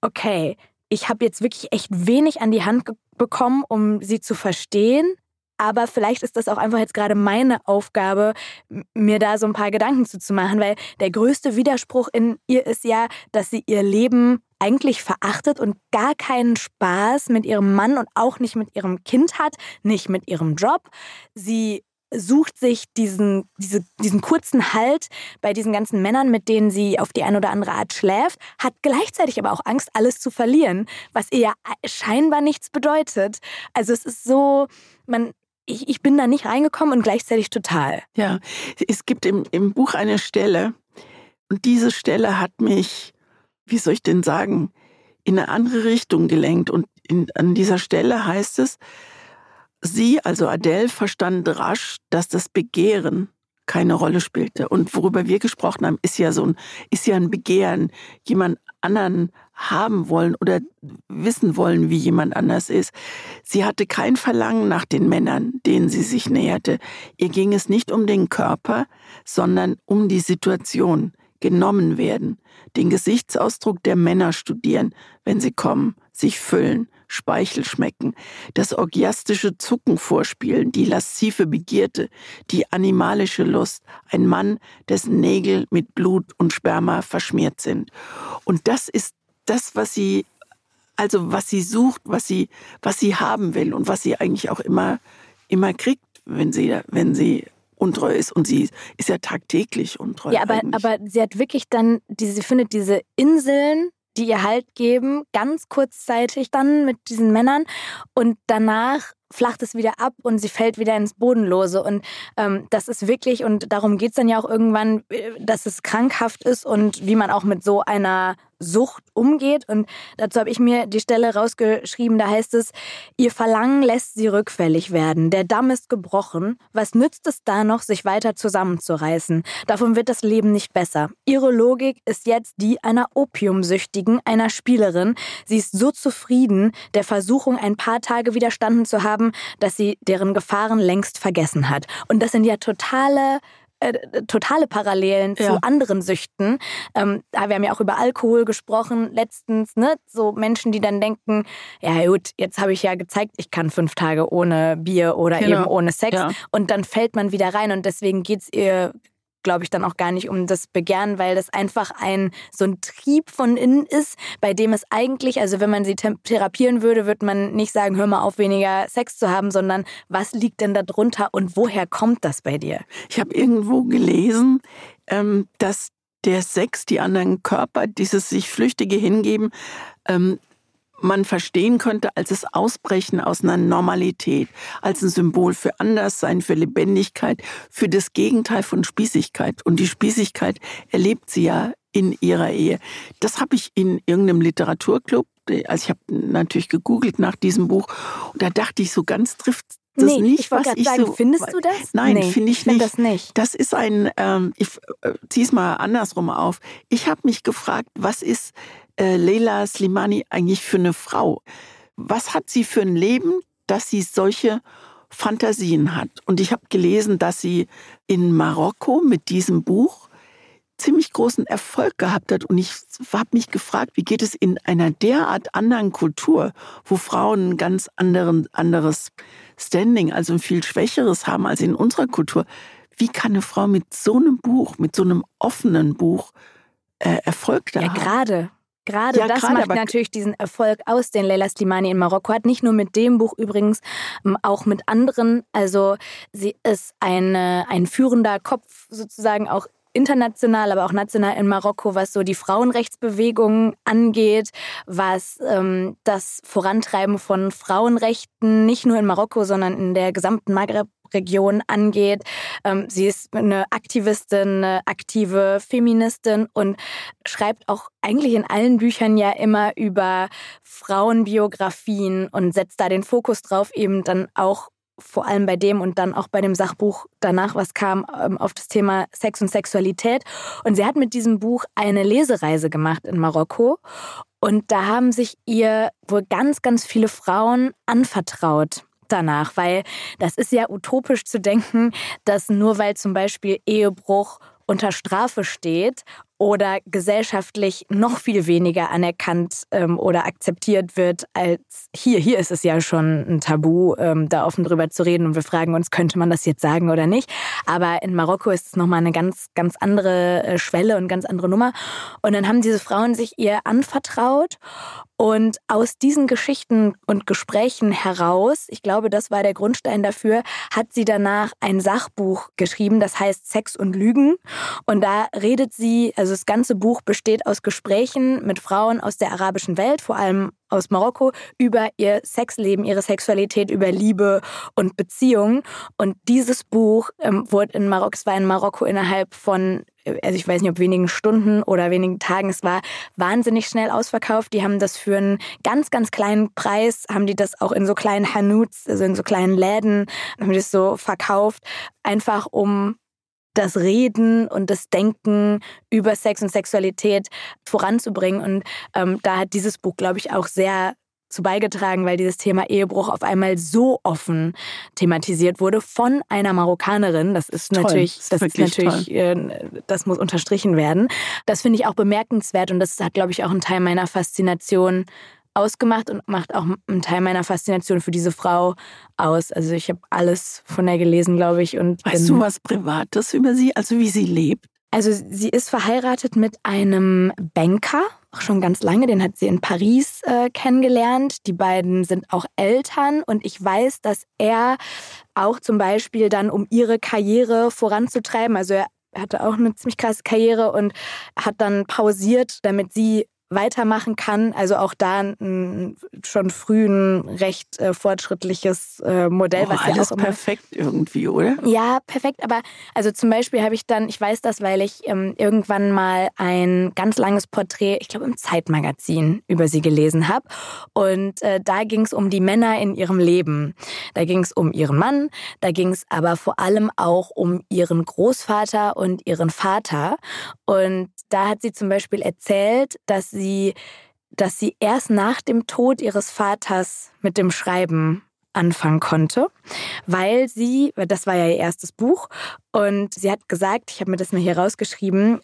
okay, ich habe jetzt wirklich echt wenig an die Hand bekommen, um sie zu verstehen. Aber vielleicht ist das auch einfach jetzt gerade meine Aufgabe, mir da so ein paar Gedanken zu, machen, weil der größte Widerspruch in ihr ist ja, dass sie ihr Leben eigentlich verachtet und gar keinen Spaß mit ihrem Mann und auch nicht mit ihrem Kind hat, nicht mit ihrem Job. Sie sucht sich diesen, diese, diesen kurzen Halt bei diesen ganzen Männern, mit denen sie auf die eine oder andere Art schläft, hat gleichzeitig aber auch Angst, alles zu verlieren, was ihr ja scheinbar nichts bedeutet. Also es ist so, man, ich, ich bin da nicht reingekommen und gleichzeitig total. Ja, es gibt im, im Buch eine Stelle und diese Stelle hat mich, wie soll ich denn sagen, in eine andere Richtung gelenkt. Und in, an dieser Stelle heißt es, sie, also Adele, verstand rasch, dass das Begehren keine Rolle spielte. Und worüber wir gesprochen haben, ist ja so ein, ist ja ein Begehren, jemand anderen haben wollen oder wissen wollen, wie jemand anders ist. Sie hatte kein Verlangen nach den Männern, denen sie sich näherte. Ihr ging es nicht um den Körper, sondern um die Situation, genommen werden, den Gesichtsausdruck der Männer studieren, wenn sie kommen, sich füllen, Speichel schmecken, das orgiastische Zucken vorspielen, die laszive Begierde, die animalische Lust, ein Mann, dessen Nägel mit Blut und Sperma verschmiert sind. Und das ist das, was sie, also was sie sucht, was sie, was sie haben will und was sie eigentlich auch immer, immer kriegt, wenn sie, wenn sie untreu ist. Und sie ist ja tagtäglich untreu. Ja, aber, aber sie hat wirklich dann, diese, sie findet diese Inseln, die ihr Halt geben, ganz kurzzeitig dann mit diesen Männern und danach flacht es wieder ab und sie fällt wieder ins Bodenlose. Und ähm, das ist wirklich, und darum geht es dann ja auch irgendwann, äh, dass es krankhaft ist und wie man auch mit so einer Sucht umgeht. Und dazu habe ich mir die Stelle rausgeschrieben, da heißt es, ihr Verlangen lässt sie rückfällig werden. Der Damm ist gebrochen. Was nützt es da noch, sich weiter zusammenzureißen? Davon wird das Leben nicht besser. Ihre Logik ist jetzt die einer Opiumsüchtigen, einer Spielerin. Sie ist so zufrieden, der Versuchung ein paar Tage widerstanden zu haben, dass sie deren Gefahren längst vergessen hat. Und das sind ja totale äh, totale Parallelen ja. zu anderen Süchten. Ähm, wir haben ja auch über Alkohol gesprochen letztens, ne? So Menschen, die dann denken, ja gut, jetzt habe ich ja gezeigt, ich kann fünf Tage ohne Bier oder genau. eben ohne Sex. Ja. Und dann fällt man wieder rein und deswegen geht es ihr glaube ich, dann auch gar nicht um das Begehren, weil das einfach ein so ein Trieb von innen ist, bei dem es eigentlich, also wenn man sie therapieren würde, würde man nicht sagen, hör mal auf, weniger Sex zu haben, sondern was liegt denn da drunter und woher kommt das bei dir? Ich habe irgendwo gelesen, ähm, dass der Sex, die anderen Körper, dieses sich Flüchtige hingeben, ähm, man verstehen könnte als das Ausbrechen aus einer Normalität, als ein Symbol für Anderssein, für Lebendigkeit, für das Gegenteil von Spießigkeit. Und die Spießigkeit erlebt sie ja in ihrer Ehe. Das habe ich in irgendeinem Literaturclub, also ich habe natürlich gegoogelt nach diesem Buch, und da dachte ich, so ganz trifft das nee, nicht, ich was ich sagen, so. Findest du das? Nein, nee, finde ich, ich find nicht. Das nicht. Das ist ein, ähm, ich äh, ziehe es mal andersrum auf. Ich habe mich gefragt, was ist äh, Leila Slimani eigentlich für eine Frau? Was hat sie für ein Leben, dass sie solche Fantasien hat? Und ich habe gelesen, dass sie in Marokko mit diesem Buch ziemlich großen Erfolg gehabt hat. Und ich habe mich gefragt, wie geht es in einer derart anderen Kultur, wo Frauen ein ganz anderen, anderes Standing, also ein viel schwächeres haben als in unserer Kultur. Wie kann eine Frau mit so einem Buch, mit so einem offenen Buch äh, Erfolg da ja, haben? Ja, gerade. Gerade ja, das grade, macht natürlich diesen Erfolg aus, den Leila Slimani in Marokko hat. Nicht nur mit dem Buch übrigens, ähm, auch mit anderen. Also sie ist eine, ein führender Kopf sozusagen auch international, aber auch national in Marokko, was so die Frauenrechtsbewegung angeht, was ähm, das Vorantreiben von Frauenrechten nicht nur in Marokko, sondern in der gesamten Maghreb Region angeht. Ähm, sie ist eine Aktivistin, eine aktive Feministin und schreibt auch eigentlich in allen Büchern ja immer über Frauenbiografien und setzt da den Fokus drauf, eben dann auch vor allem bei dem und dann auch bei dem Sachbuch danach, was kam, ähm, auf das Thema Sex und Sexualität. Und sie hat mit diesem Buch eine Lesereise gemacht in Marokko. Und da haben sich ihr wohl ganz, ganz viele Frauen anvertraut danach, weil das ist ja utopisch zu denken, dass nur weil zum Beispiel Ehebruch unter Strafe steht oder gesellschaftlich noch viel weniger anerkannt ähm, oder akzeptiert wird als hier. Hier ist es ja schon ein Tabu, ähm, da offen drüber zu reden und wir fragen uns, könnte man das jetzt sagen oder nicht. Aber in Marokko ist es nochmal eine ganz, ganz andere äh, Schwelle und ganz andere Nummer. Und dann haben diese Frauen sich ihr anvertraut und aus diesen Geschichten und Gesprächen heraus, ich glaube, das war der Grundstein dafür, hat sie danach ein Sachbuch geschrieben, das heißt Sex und Lügen. Und da redet sie, also das ganze Buch besteht aus Gesprächen mit Frauen aus der arabischen Welt, vor allem aus Marokko, über ihr Sexleben, ihre Sexualität, über Liebe und Beziehungen. Und dieses Buch ähm, wurde in Marokko, es war in Marokko innerhalb von also ich weiß nicht, ob wenigen Stunden oder wenigen Tagen, es war wahnsinnig schnell ausverkauft. Die haben das für einen ganz, ganz kleinen Preis, haben die das auch in so kleinen Hanuts, also in so kleinen Läden, haben die das so verkauft, einfach um das Reden und das Denken über Sex und Sexualität voranzubringen. Und ähm, da hat dieses Buch, glaube ich, auch sehr zu beigetragen, weil dieses Thema Ehebruch auf einmal so offen thematisiert wurde von einer Marokkanerin. Das ist toll, natürlich, das ist natürlich, äh, das muss unterstrichen werden. Das finde ich auch bemerkenswert und das hat, glaube ich, auch einen Teil meiner Faszination ausgemacht und macht auch einen Teil meiner Faszination für diese Frau aus. Also ich habe alles von der gelesen, glaube ich. Und weißt du was Privates über sie, also wie sie lebt? Also sie ist verheiratet mit einem Banker, auch schon ganz lange. Den hat sie in Paris äh, kennengelernt. Die beiden sind auch Eltern und ich weiß, dass er auch zum Beispiel dann, um ihre Karriere voranzutreiben, also er hatte auch eine ziemlich krasse Karriere und hat dann pausiert, damit sie weitermachen kann. Also auch da ein schon früh ein recht äh, fortschrittliches äh, Modell. Oh, was alles ja auch perfekt irgendwie, oder? Ja, perfekt. Aber also zum Beispiel habe ich dann, ich weiß das, weil ich ähm, irgendwann mal ein ganz langes Porträt, ich glaube im Zeitmagazin, über sie gelesen habe. Und äh, da ging es um die Männer in ihrem Leben. Da ging es um ihren Mann, da ging es aber vor allem auch um ihren Großvater und ihren Vater. Und da hat sie zum Beispiel erzählt, dass sie, dass sie erst nach dem Tod ihres Vaters mit dem Schreiben anfangen konnte, weil sie, das war ja ihr erstes Buch, und sie hat gesagt, ich habe mir das mal hier rausgeschrieben,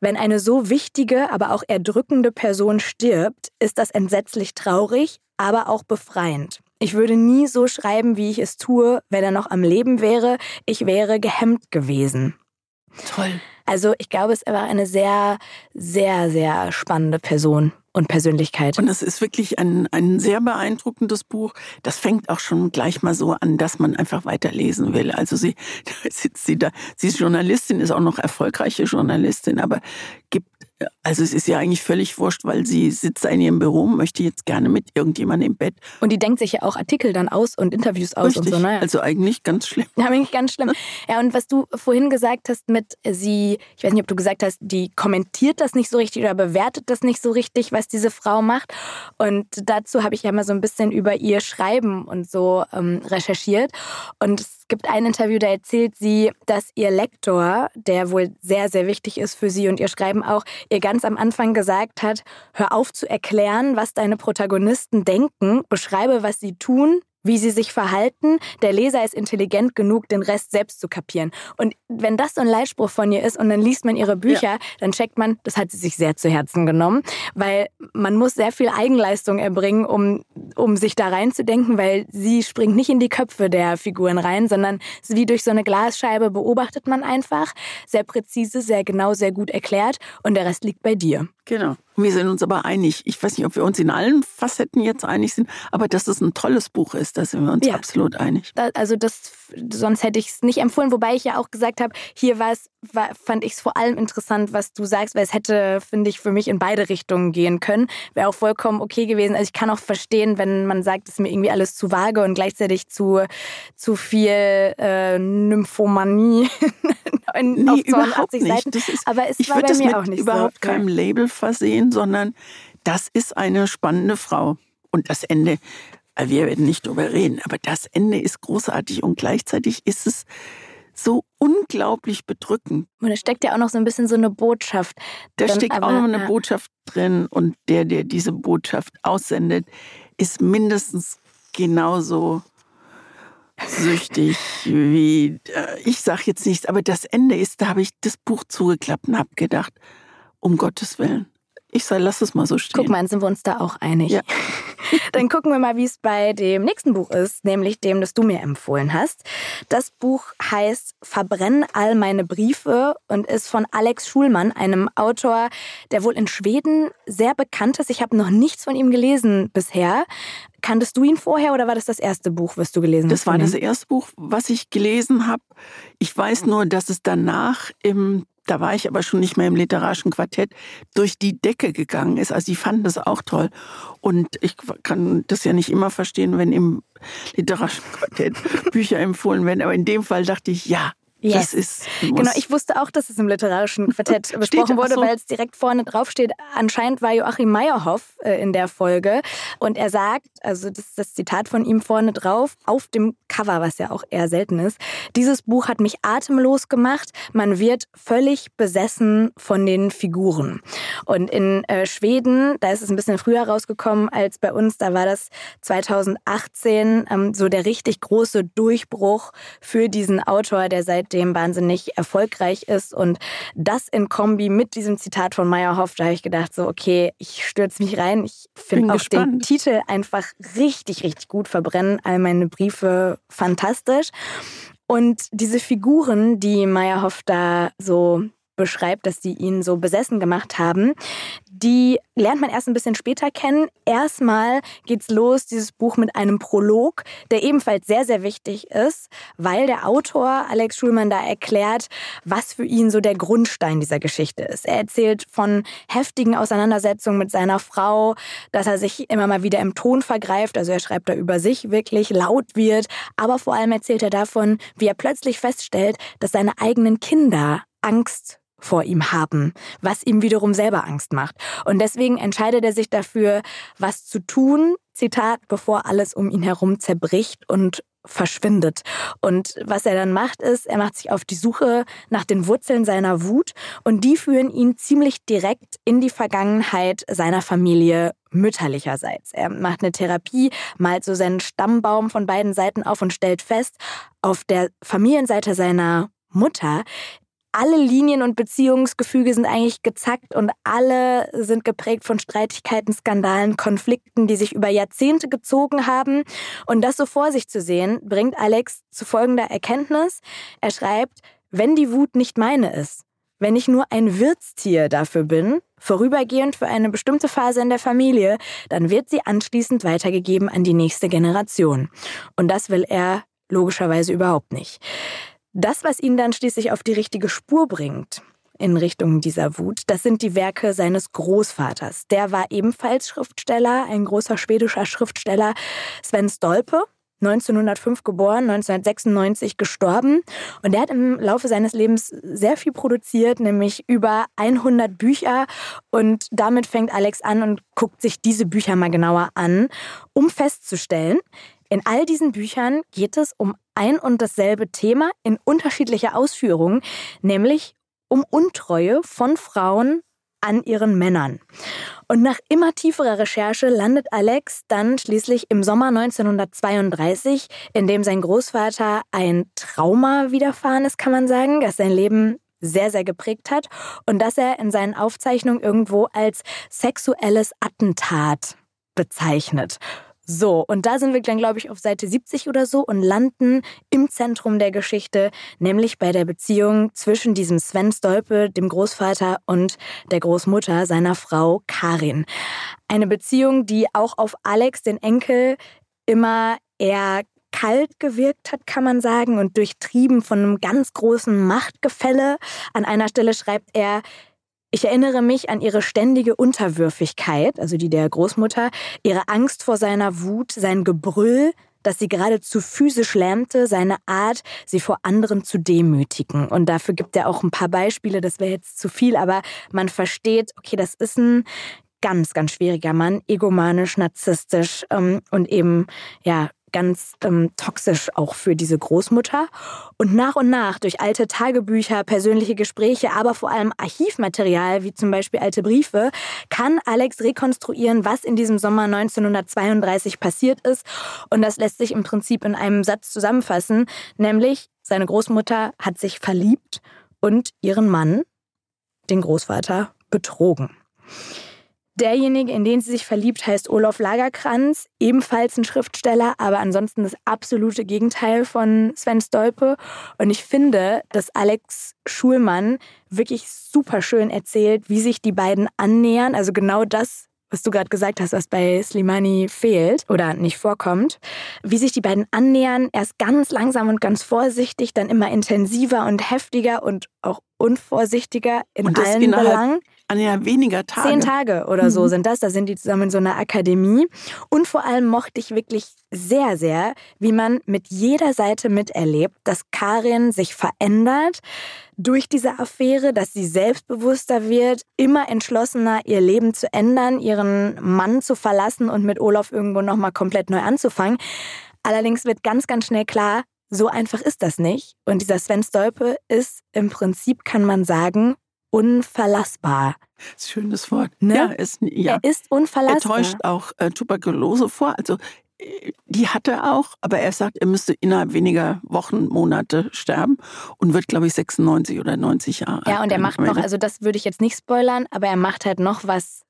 wenn eine so wichtige, aber auch erdrückende Person stirbt, ist das entsetzlich traurig, aber auch befreiend. Ich würde nie so schreiben, wie ich es tue, wenn er noch am Leben wäre. Ich wäre gehemmt gewesen. Toll. Also ich glaube, es war eine sehr, sehr, sehr spannende Person und Persönlichkeit. Und es ist wirklich ein, ein sehr beeindruckendes Buch. Das fängt auch schon gleich mal so an, dass man einfach weiterlesen will. Also sie, [laughs] da sitzt sie da, sie ist Journalistin, ist auch noch erfolgreiche Journalistin, aber gibt also es ist ja eigentlich völlig wurscht, weil sie sitzt in ihrem Büro, möchte jetzt gerne mit irgendjemandem im Bett. Und die denkt sich ja auch Artikel dann aus und Interviews aus Richtig. und so. Ne? Also eigentlich ganz schlimm. Ja, [laughs] eigentlich ganz schlimm. Ja, und was du vorhin gesagt hast mit sie, ich weiß nicht, ob du gesagt hast, die kommentiert das nicht so richtig oder bewertet das nicht so richtig, was diese Frau macht. Und dazu habe ich ja mal so ein bisschen über ihr Schreiben und so ähm, recherchiert. Und es gibt ein Interview, da erzählt sie, dass ihr Lektor, der wohl sehr, sehr wichtig ist für sie und ihr Schreiben auch, ihr ganz am Anfang gesagt hat, hör auf zu erklären, was deine Protagonisten denken, beschreibe, was sie tun, wie sie sich verhalten. Der Leser ist intelligent genug, den Rest selbst zu kapieren. Und wenn das so ein Leitspruch von ihr ist und dann liest man ihre Bücher, ja. dann checkt man, das hat sie sich sehr zu Herzen genommen, weil man muss sehr viel Eigenleistung erbringen, um, um sich da reinzudenken, weil sie springt nicht in die Köpfe der Figuren rein, sondern wie durch so eine Glasscheibe beobachtet man einfach, sehr präzise, sehr genau, sehr gut erklärt und der Rest liegt bei dir. Genau. Wir sind uns aber einig. Ich weiß nicht, ob wir uns in allen Facetten jetzt einig sind, aber dass es ein tolles Buch ist, da sind wir uns ja. absolut einig. also das, sonst hätte ich es nicht empfohlen, wobei ich ja auch gesagt habe, hier war es, war, fand ich es vor allem interessant, was du sagst, weil es hätte, finde ich, für mich in beide Richtungen gehen können. Wäre auch vollkommen okay gewesen. Also ich kann auch verstehen, wenn man sagt, es ist mir irgendwie alles zu vage und gleichzeitig zu, zu viel äh, Nymphomanie [laughs] in, nee, auf 82 Seiten. Ist, Aber es war bei mir auch nicht überhaupt so. keinem Label versehen, sondern das ist eine spannende Frau. Und das Ende, äh, wir werden nicht drüber reden, aber das Ende ist großartig und gleichzeitig ist es so unglaublich bedrückend. Und es steckt ja auch noch so ein bisschen so eine Botschaft. Da steckt aber, auch noch eine ja. Botschaft drin und der, der diese Botschaft aussendet, ist mindestens genauso süchtig wie, äh, ich sag jetzt nichts, aber das Ende ist, da habe ich das Buch zugeklappt und habe gedacht, um Gottes Willen. Ich sage, lass es mal so stehen. Guck mal, sind wir uns da auch einig. Ja. [laughs] Dann gucken wir mal, wie es bei dem nächsten Buch ist, nämlich dem, das du mir empfohlen hast. Das Buch heißt Verbrennen all meine Briefe und ist von Alex Schulmann, einem Autor, der wohl in Schweden sehr bekannt ist. Ich habe noch nichts von ihm gelesen bisher. Kanntest du ihn vorher oder war das das erste Buch, was du gelesen hast? Das war das erste Buch, was ich gelesen habe. Ich weiß nur, dass es danach im da war ich aber schon nicht mehr im literarischen Quartett, durch die Decke gegangen ist. Also die fanden das auch toll. Und ich kann das ja nicht immer verstehen, wenn im literarischen Quartett [laughs] Bücher empfohlen werden. Aber in dem Fall dachte ich, ja, Yes. Das ist, genau, ich wusste auch, dass es im literarischen Quartett [laughs] besprochen wurde, so. weil es direkt vorne drauf steht. Anscheinend war Joachim Meyerhoff äh, in der Folge und er sagt, also das ist das Zitat von ihm vorne drauf, auf dem Cover, was ja auch eher selten ist, dieses Buch hat mich atemlos gemacht. Man wird völlig besessen von den Figuren. Und in äh, Schweden, da ist es ein bisschen früher rausgekommen als bei uns, da war das 2018 ähm, so der richtig große Durchbruch für diesen Autor, der seit seitdem wahnsinnig erfolgreich ist. Und das in Kombi mit diesem Zitat von Meyerhoff, da habe ich gedacht, so, okay, ich stürze mich rein. Ich finde auch gespannt. den Titel einfach richtig, richtig gut. Verbrennen all meine Briefe fantastisch. Und diese Figuren, die Meyerhoff da so beschreibt, dass die ihn so besessen gemacht haben, die lernt man erst ein bisschen später kennen. Erstmal geht's los, dieses Buch mit einem Prolog, der ebenfalls sehr, sehr wichtig ist, weil der Autor Alex Schulmann da erklärt, was für ihn so der Grundstein dieser Geschichte ist. Er erzählt von heftigen Auseinandersetzungen mit seiner Frau, dass er sich immer mal wieder im Ton vergreift, also er schreibt da über sich wirklich laut wird, aber vor allem erzählt er davon, wie er plötzlich feststellt, dass seine eigenen Kinder Angst vor ihm haben, was ihm wiederum selber Angst macht. Und deswegen entscheidet er sich dafür, was zu tun, Zitat, bevor alles um ihn herum zerbricht und verschwindet. Und was er dann macht, ist, er macht sich auf die Suche nach den Wurzeln seiner Wut und die führen ihn ziemlich direkt in die Vergangenheit seiner Familie mütterlicherseits. Er macht eine Therapie, malt so seinen Stammbaum von beiden Seiten auf und stellt fest, auf der Familienseite seiner Mutter alle Linien und Beziehungsgefüge sind eigentlich gezackt und alle sind geprägt von Streitigkeiten, Skandalen, Konflikten, die sich über Jahrzehnte gezogen haben. Und das so vor sich zu sehen, bringt Alex zu folgender Erkenntnis. Er schreibt, wenn die Wut nicht meine ist, wenn ich nur ein Wirtstier dafür bin, vorübergehend für eine bestimmte Phase in der Familie, dann wird sie anschließend weitergegeben an die nächste Generation. Und das will er logischerweise überhaupt nicht. Das, was ihn dann schließlich auf die richtige Spur bringt, in Richtung dieser Wut, das sind die Werke seines Großvaters. Der war ebenfalls Schriftsteller, ein großer schwedischer Schriftsteller, Sven Stolpe. 1905 geboren, 1996 gestorben. Und er hat im Laufe seines Lebens sehr viel produziert, nämlich über 100 Bücher. Und damit fängt Alex an und guckt sich diese Bücher mal genauer an, um festzustellen, in all diesen Büchern geht es um ein und dasselbe Thema in unterschiedlicher Ausführung, nämlich um Untreue von Frauen an ihren Männern. Und nach immer tieferer Recherche landet Alex dann schließlich im Sommer 1932, in dem sein Großvater ein Trauma widerfahren ist, kann man sagen, das sein Leben sehr, sehr geprägt hat und das er in seinen Aufzeichnungen irgendwo als sexuelles Attentat bezeichnet. So, und da sind wir dann, glaube ich, auf Seite 70 oder so und landen im Zentrum der Geschichte, nämlich bei der Beziehung zwischen diesem Sven Stolpe, dem Großvater, und der Großmutter seiner Frau Karin. Eine Beziehung, die auch auf Alex, den Enkel, immer eher kalt gewirkt hat, kann man sagen, und durchtrieben von einem ganz großen Machtgefälle. An einer Stelle schreibt er, ich erinnere mich an ihre ständige Unterwürfigkeit, also die der Großmutter, ihre Angst vor seiner Wut, sein Gebrüll, das sie geradezu physisch lähmte, seine Art, sie vor anderen zu demütigen. Und dafür gibt er auch ein paar Beispiele, das wäre jetzt zu viel, aber man versteht, okay, das ist ein ganz, ganz schwieriger Mann, egomanisch, narzisstisch ähm, und eben ja ganz ähm, toxisch auch für diese Großmutter. Und nach und nach durch alte Tagebücher, persönliche Gespräche, aber vor allem Archivmaterial, wie zum Beispiel alte Briefe, kann Alex rekonstruieren, was in diesem Sommer 1932 passiert ist. Und das lässt sich im Prinzip in einem Satz zusammenfassen, nämlich seine Großmutter hat sich verliebt und ihren Mann, den Großvater, betrogen. Derjenige, in den sie sich verliebt, heißt Olaf Lagerkranz, ebenfalls ein Schriftsteller, aber ansonsten das absolute Gegenteil von Sven Stolpe. Und ich finde, dass Alex Schulmann wirklich super schön erzählt, wie sich die beiden annähern. Also genau das, was du gerade gesagt hast, was bei Slimani fehlt oder nicht vorkommt, wie sich die beiden annähern, erst ganz langsam und ganz vorsichtig, dann immer intensiver und heftiger und auch unvorsichtiger in und allen Belangen. An ja weniger Tage. Zehn Tage oder mhm. so sind das. Da sind die zusammen in so einer Akademie. Und vor allem mochte ich wirklich sehr, sehr, wie man mit jeder Seite miterlebt, dass Karin sich verändert durch diese Affäre, dass sie selbstbewusster wird, immer entschlossener, ihr Leben zu ändern, ihren Mann zu verlassen und mit Olaf irgendwo nochmal komplett neu anzufangen. Allerdings wird ganz, ganz schnell klar, so einfach ist das nicht. Und dieser Sven Stolpe ist im Prinzip, kann man sagen, unverlassbar. Schönes Wort. Ne? Ja, ist, ja. Er ist unverlassbar. Er täuscht auch äh, Tuberkulose vor. Also äh, die hat er auch, aber er sagt, er müsste innerhalb weniger Wochen, Monate sterben und wird, glaube ich, 96 oder 90 Jahre alt. Ja, und er macht noch, also das würde ich jetzt nicht spoilern, aber er macht halt noch was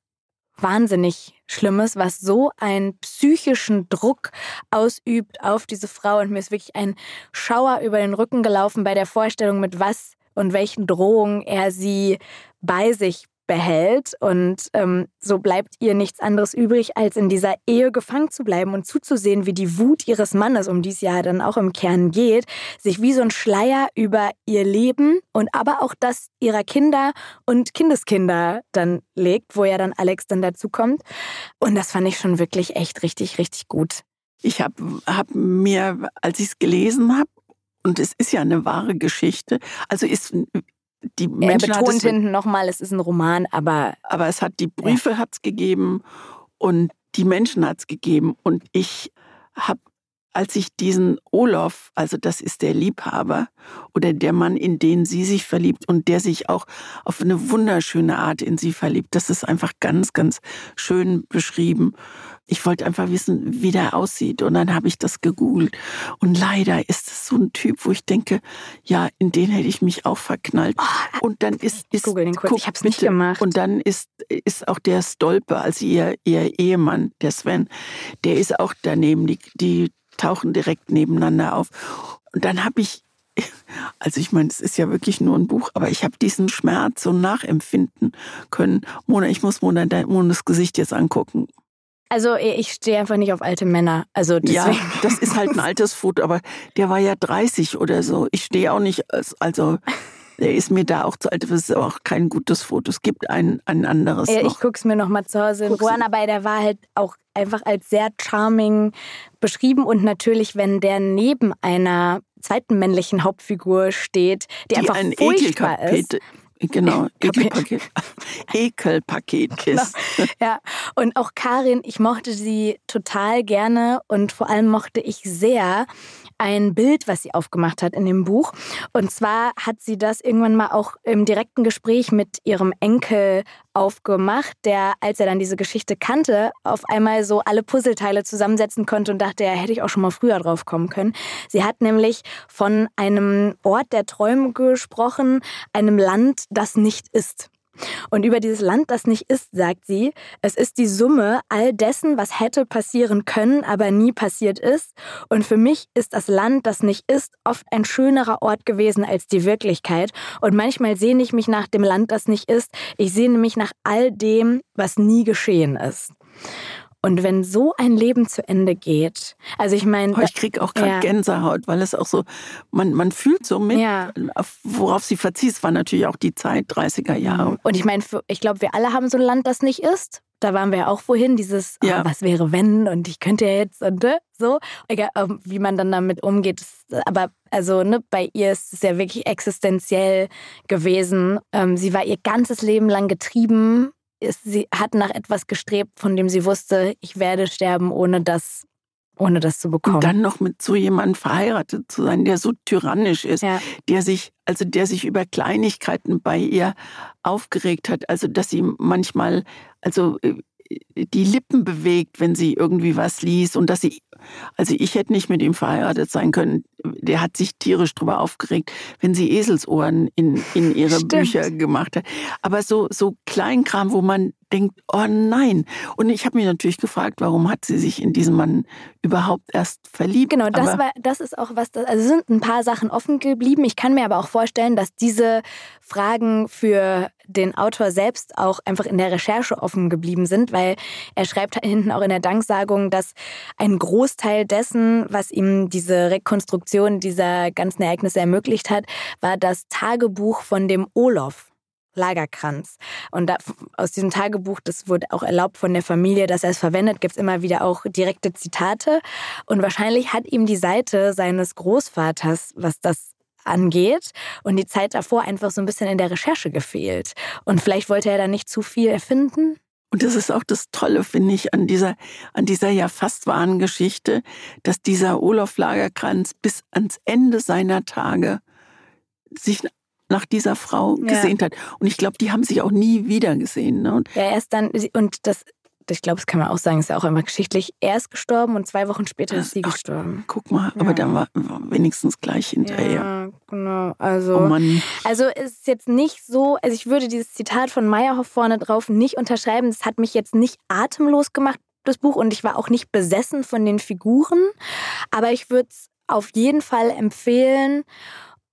wahnsinnig Schlimmes, was so einen psychischen Druck ausübt auf diese Frau. Und mir ist wirklich ein Schauer über den Rücken gelaufen bei der Vorstellung, mit was und welchen Drohungen er sie bei sich behält. Und ähm, so bleibt ihr nichts anderes übrig, als in dieser Ehe gefangen zu bleiben und zuzusehen, wie die Wut ihres Mannes, um die es ja dann auch im Kern geht, sich wie so ein Schleier über ihr Leben und aber auch das ihrer Kinder und Kindeskinder dann legt, wo ja dann Alex dann dazu kommt. Und das fand ich schon wirklich echt richtig, richtig gut. Ich habe hab mir, als ich es gelesen habe, und es ist ja eine wahre Geschichte, also ist die Menschen er betont hinten nochmal, es ist ein Roman, aber. Aber es hat die Briefe ja. hat's gegeben und die Menschen hat es gegeben. Und ich habe, als ich diesen Olof, also das ist der Liebhaber oder der Mann, in den sie sich verliebt und der sich auch auf eine wunderschöne Art in sie verliebt, das ist einfach ganz, ganz schön beschrieben ich wollte einfach wissen, wie der aussieht. Und dann habe ich das gegoogelt. Und leider ist es so ein Typ, wo ich denke, ja, in den hätte ich mich auch verknallt. Oh, und dann ist, ist Google den kurz, ich habe es nicht gemacht. Und dann ist, ist auch der Stolpe, also ihr, ihr Ehemann, der Sven, der ist auch daneben. Die, die tauchen direkt nebeneinander auf. Und dann habe ich [laughs] also ich meine, es ist ja wirklich nur ein Buch, aber ich habe diesen Schmerz so nachempfinden können. Mona, ich muss Mona dein Monas Gesicht jetzt angucken. Also ich stehe einfach nicht auf alte Männer. Also deswegen. Ja, das ist halt ein [laughs] altes Foto, aber der war ja 30 oder so. Ich stehe auch nicht, also der ist mir da auch zu alt, das ist auch kein gutes Foto. Es gibt ein, ein anderes. Ja, ich gucke es mir nochmal zu Hause in Ruhe an, aber der war halt auch einfach als sehr charming beschrieben und natürlich, wenn der neben einer zweiten männlichen Hauptfigur steht, die, die einfach ein furchtbar ist. Genau, [laughs] Ekelpaket, [laughs] Ekelpaket genau. ist. Genau. Ja, und auch Karin, ich mochte sie total gerne und vor allem mochte ich sehr, ein Bild, was sie aufgemacht hat in dem Buch. Und zwar hat sie das irgendwann mal auch im direkten Gespräch mit ihrem Enkel aufgemacht, der, als er dann diese Geschichte kannte, auf einmal so alle Puzzleteile zusammensetzen konnte und dachte, ja, hätte ich auch schon mal früher drauf kommen können. Sie hat nämlich von einem Ort der Träume gesprochen, einem Land, das nicht ist. Und über dieses Land, das nicht ist, sagt sie, es ist die Summe all dessen, was hätte passieren können, aber nie passiert ist. Und für mich ist das Land, das nicht ist, oft ein schönerer Ort gewesen als die Wirklichkeit. Und manchmal sehne ich mich nach dem Land, das nicht ist. Ich sehne mich nach all dem, was nie geschehen ist. Und wenn so ein Leben zu Ende geht, also ich meine. Oh, ich kriege auch gerade ja. Gänsehaut, weil es auch so, man, man fühlt so mit, ja. worauf sie verzieht. Es war natürlich auch die Zeit, 30er Jahre. Und ich meine, ich glaube, wir alle haben so ein Land, das nicht ist. Da waren wir ja auch vorhin, dieses, ja. oh, was wäre wenn und ich könnte ja jetzt und ne, so. Egal, ähm, wie man dann damit umgeht. Aber also ne, bei ihr ist es ja wirklich existenziell gewesen. Ähm, sie war ihr ganzes Leben lang getrieben ist, sie hat nach etwas gestrebt, von dem sie wusste, ich werde sterben, ohne das, ohne das zu bekommen. Und dann noch mit so jemandem verheiratet zu sein, der so tyrannisch ist, ja. der sich, also der sich über Kleinigkeiten bei ihr aufgeregt hat, also dass sie manchmal, also äh, die Lippen bewegt, wenn sie irgendwie was liest und dass sie, also ich hätte nicht mit ihm verheiratet sein können. Der hat sich tierisch drüber aufgeregt, wenn sie Eselsohren in, in ihre Stimmt. Bücher gemacht hat. Aber so, so Kleinkram, wo man denkt, oh nein. Und ich habe mich natürlich gefragt, warum hat sie sich in diesen Mann überhaupt erst verliebt? Genau, das, war, das ist auch was, das, also sind ein paar Sachen offen geblieben. Ich kann mir aber auch vorstellen, dass diese Fragen für den Autor selbst auch einfach in der Recherche offen geblieben sind, weil er schreibt hinten auch in der Danksagung, dass ein Großteil dessen, was ihm diese Rekonstruktion dieser ganzen Ereignisse ermöglicht hat, war das Tagebuch von dem Olof. Lagerkranz. Und da, aus diesem Tagebuch, das wurde auch erlaubt von der Familie, dass er es verwendet, gibt es immer wieder auch direkte Zitate. Und wahrscheinlich hat ihm die Seite seines Großvaters, was das angeht und die Zeit davor einfach so ein bisschen in der Recherche gefehlt. Und vielleicht wollte er da nicht zu viel erfinden. Und das ist auch das Tolle, finde ich, an dieser, an dieser ja fast wahren Geschichte, dass dieser Olaf Lagerkranz bis ans Ende seiner Tage sich nach dieser Frau ja. gesehnt hat. Und ich glaube, die haben sich auch nie wieder gesehen. Ne? ja, erst dann, und das, ich glaube, das kann man auch sagen, ist ja auch immer geschichtlich. Er ist gestorben und zwei Wochen später ist sie ach, gestorben. Guck mal, ja. aber dann war, war, wenigstens gleich hinterher. Ja, genau. Also, oh Mann. also es ist jetzt nicht so, also ich würde dieses Zitat von Meyerhoff vorne drauf nicht unterschreiben. Das hat mich jetzt nicht atemlos gemacht, das Buch, und ich war auch nicht besessen von den Figuren. Aber ich würde es auf jeden Fall empfehlen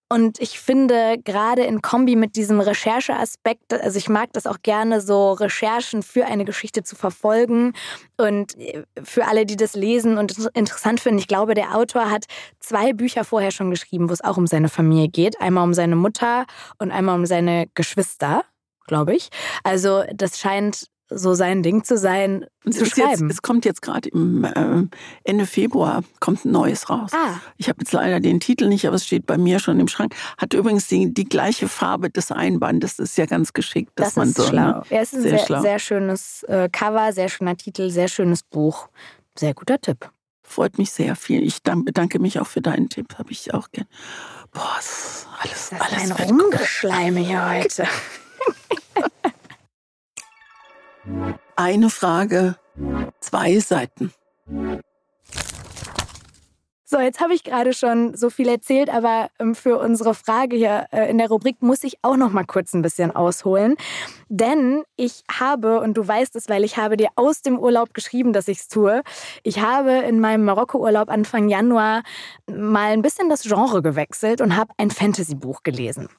Und ich finde gerade in Kombi mit diesem Rechercheaspekt, also ich mag das auch gerne, so Recherchen für eine Geschichte zu verfolgen. Und äh, für alle, die das lesen und interessant finden, ich glaube, der Autor hat zwei Bücher vorher schon geschrieben, wo es auch um seine Familie geht. Einmal um seine Mutter und einmal um seine Geschwister glaube ich. Also das scheint so sein Ding zu sein, es zu schreiben. Jetzt, es kommt jetzt gerade im äh, Ende Februar kommt ein neues raus. Ah. Ich habe jetzt leider den Titel nicht, aber es steht bei mir schon im Schrank. Hat übrigens die, die gleiche Farbe des Einbandes. Das ist ja ganz geschickt, dass das man ist so. Schlau. Ne? Ja, es ist ein sehr, sehr, schönes äh, Cover, sehr schöner Titel, sehr schönes Buch. Sehr guter Tipp. Freut mich sehr viel. Ich bedanke mich auch für deinen Tipp. Habe ich auch gern. Boah, das alles, das alles ein Rumgeschleime hier heute. [laughs] [laughs] Eine Frage, zwei Seiten. So, jetzt habe ich gerade schon so viel erzählt, aber ähm, für unsere Frage hier äh, in der Rubrik muss ich auch noch mal kurz ein bisschen ausholen. Denn ich habe, und du weißt es, weil ich habe dir aus dem Urlaub geschrieben, dass ich es tue, ich habe in meinem Marokko-Urlaub Anfang Januar mal ein bisschen das Genre gewechselt und habe ein Fantasy-Buch gelesen.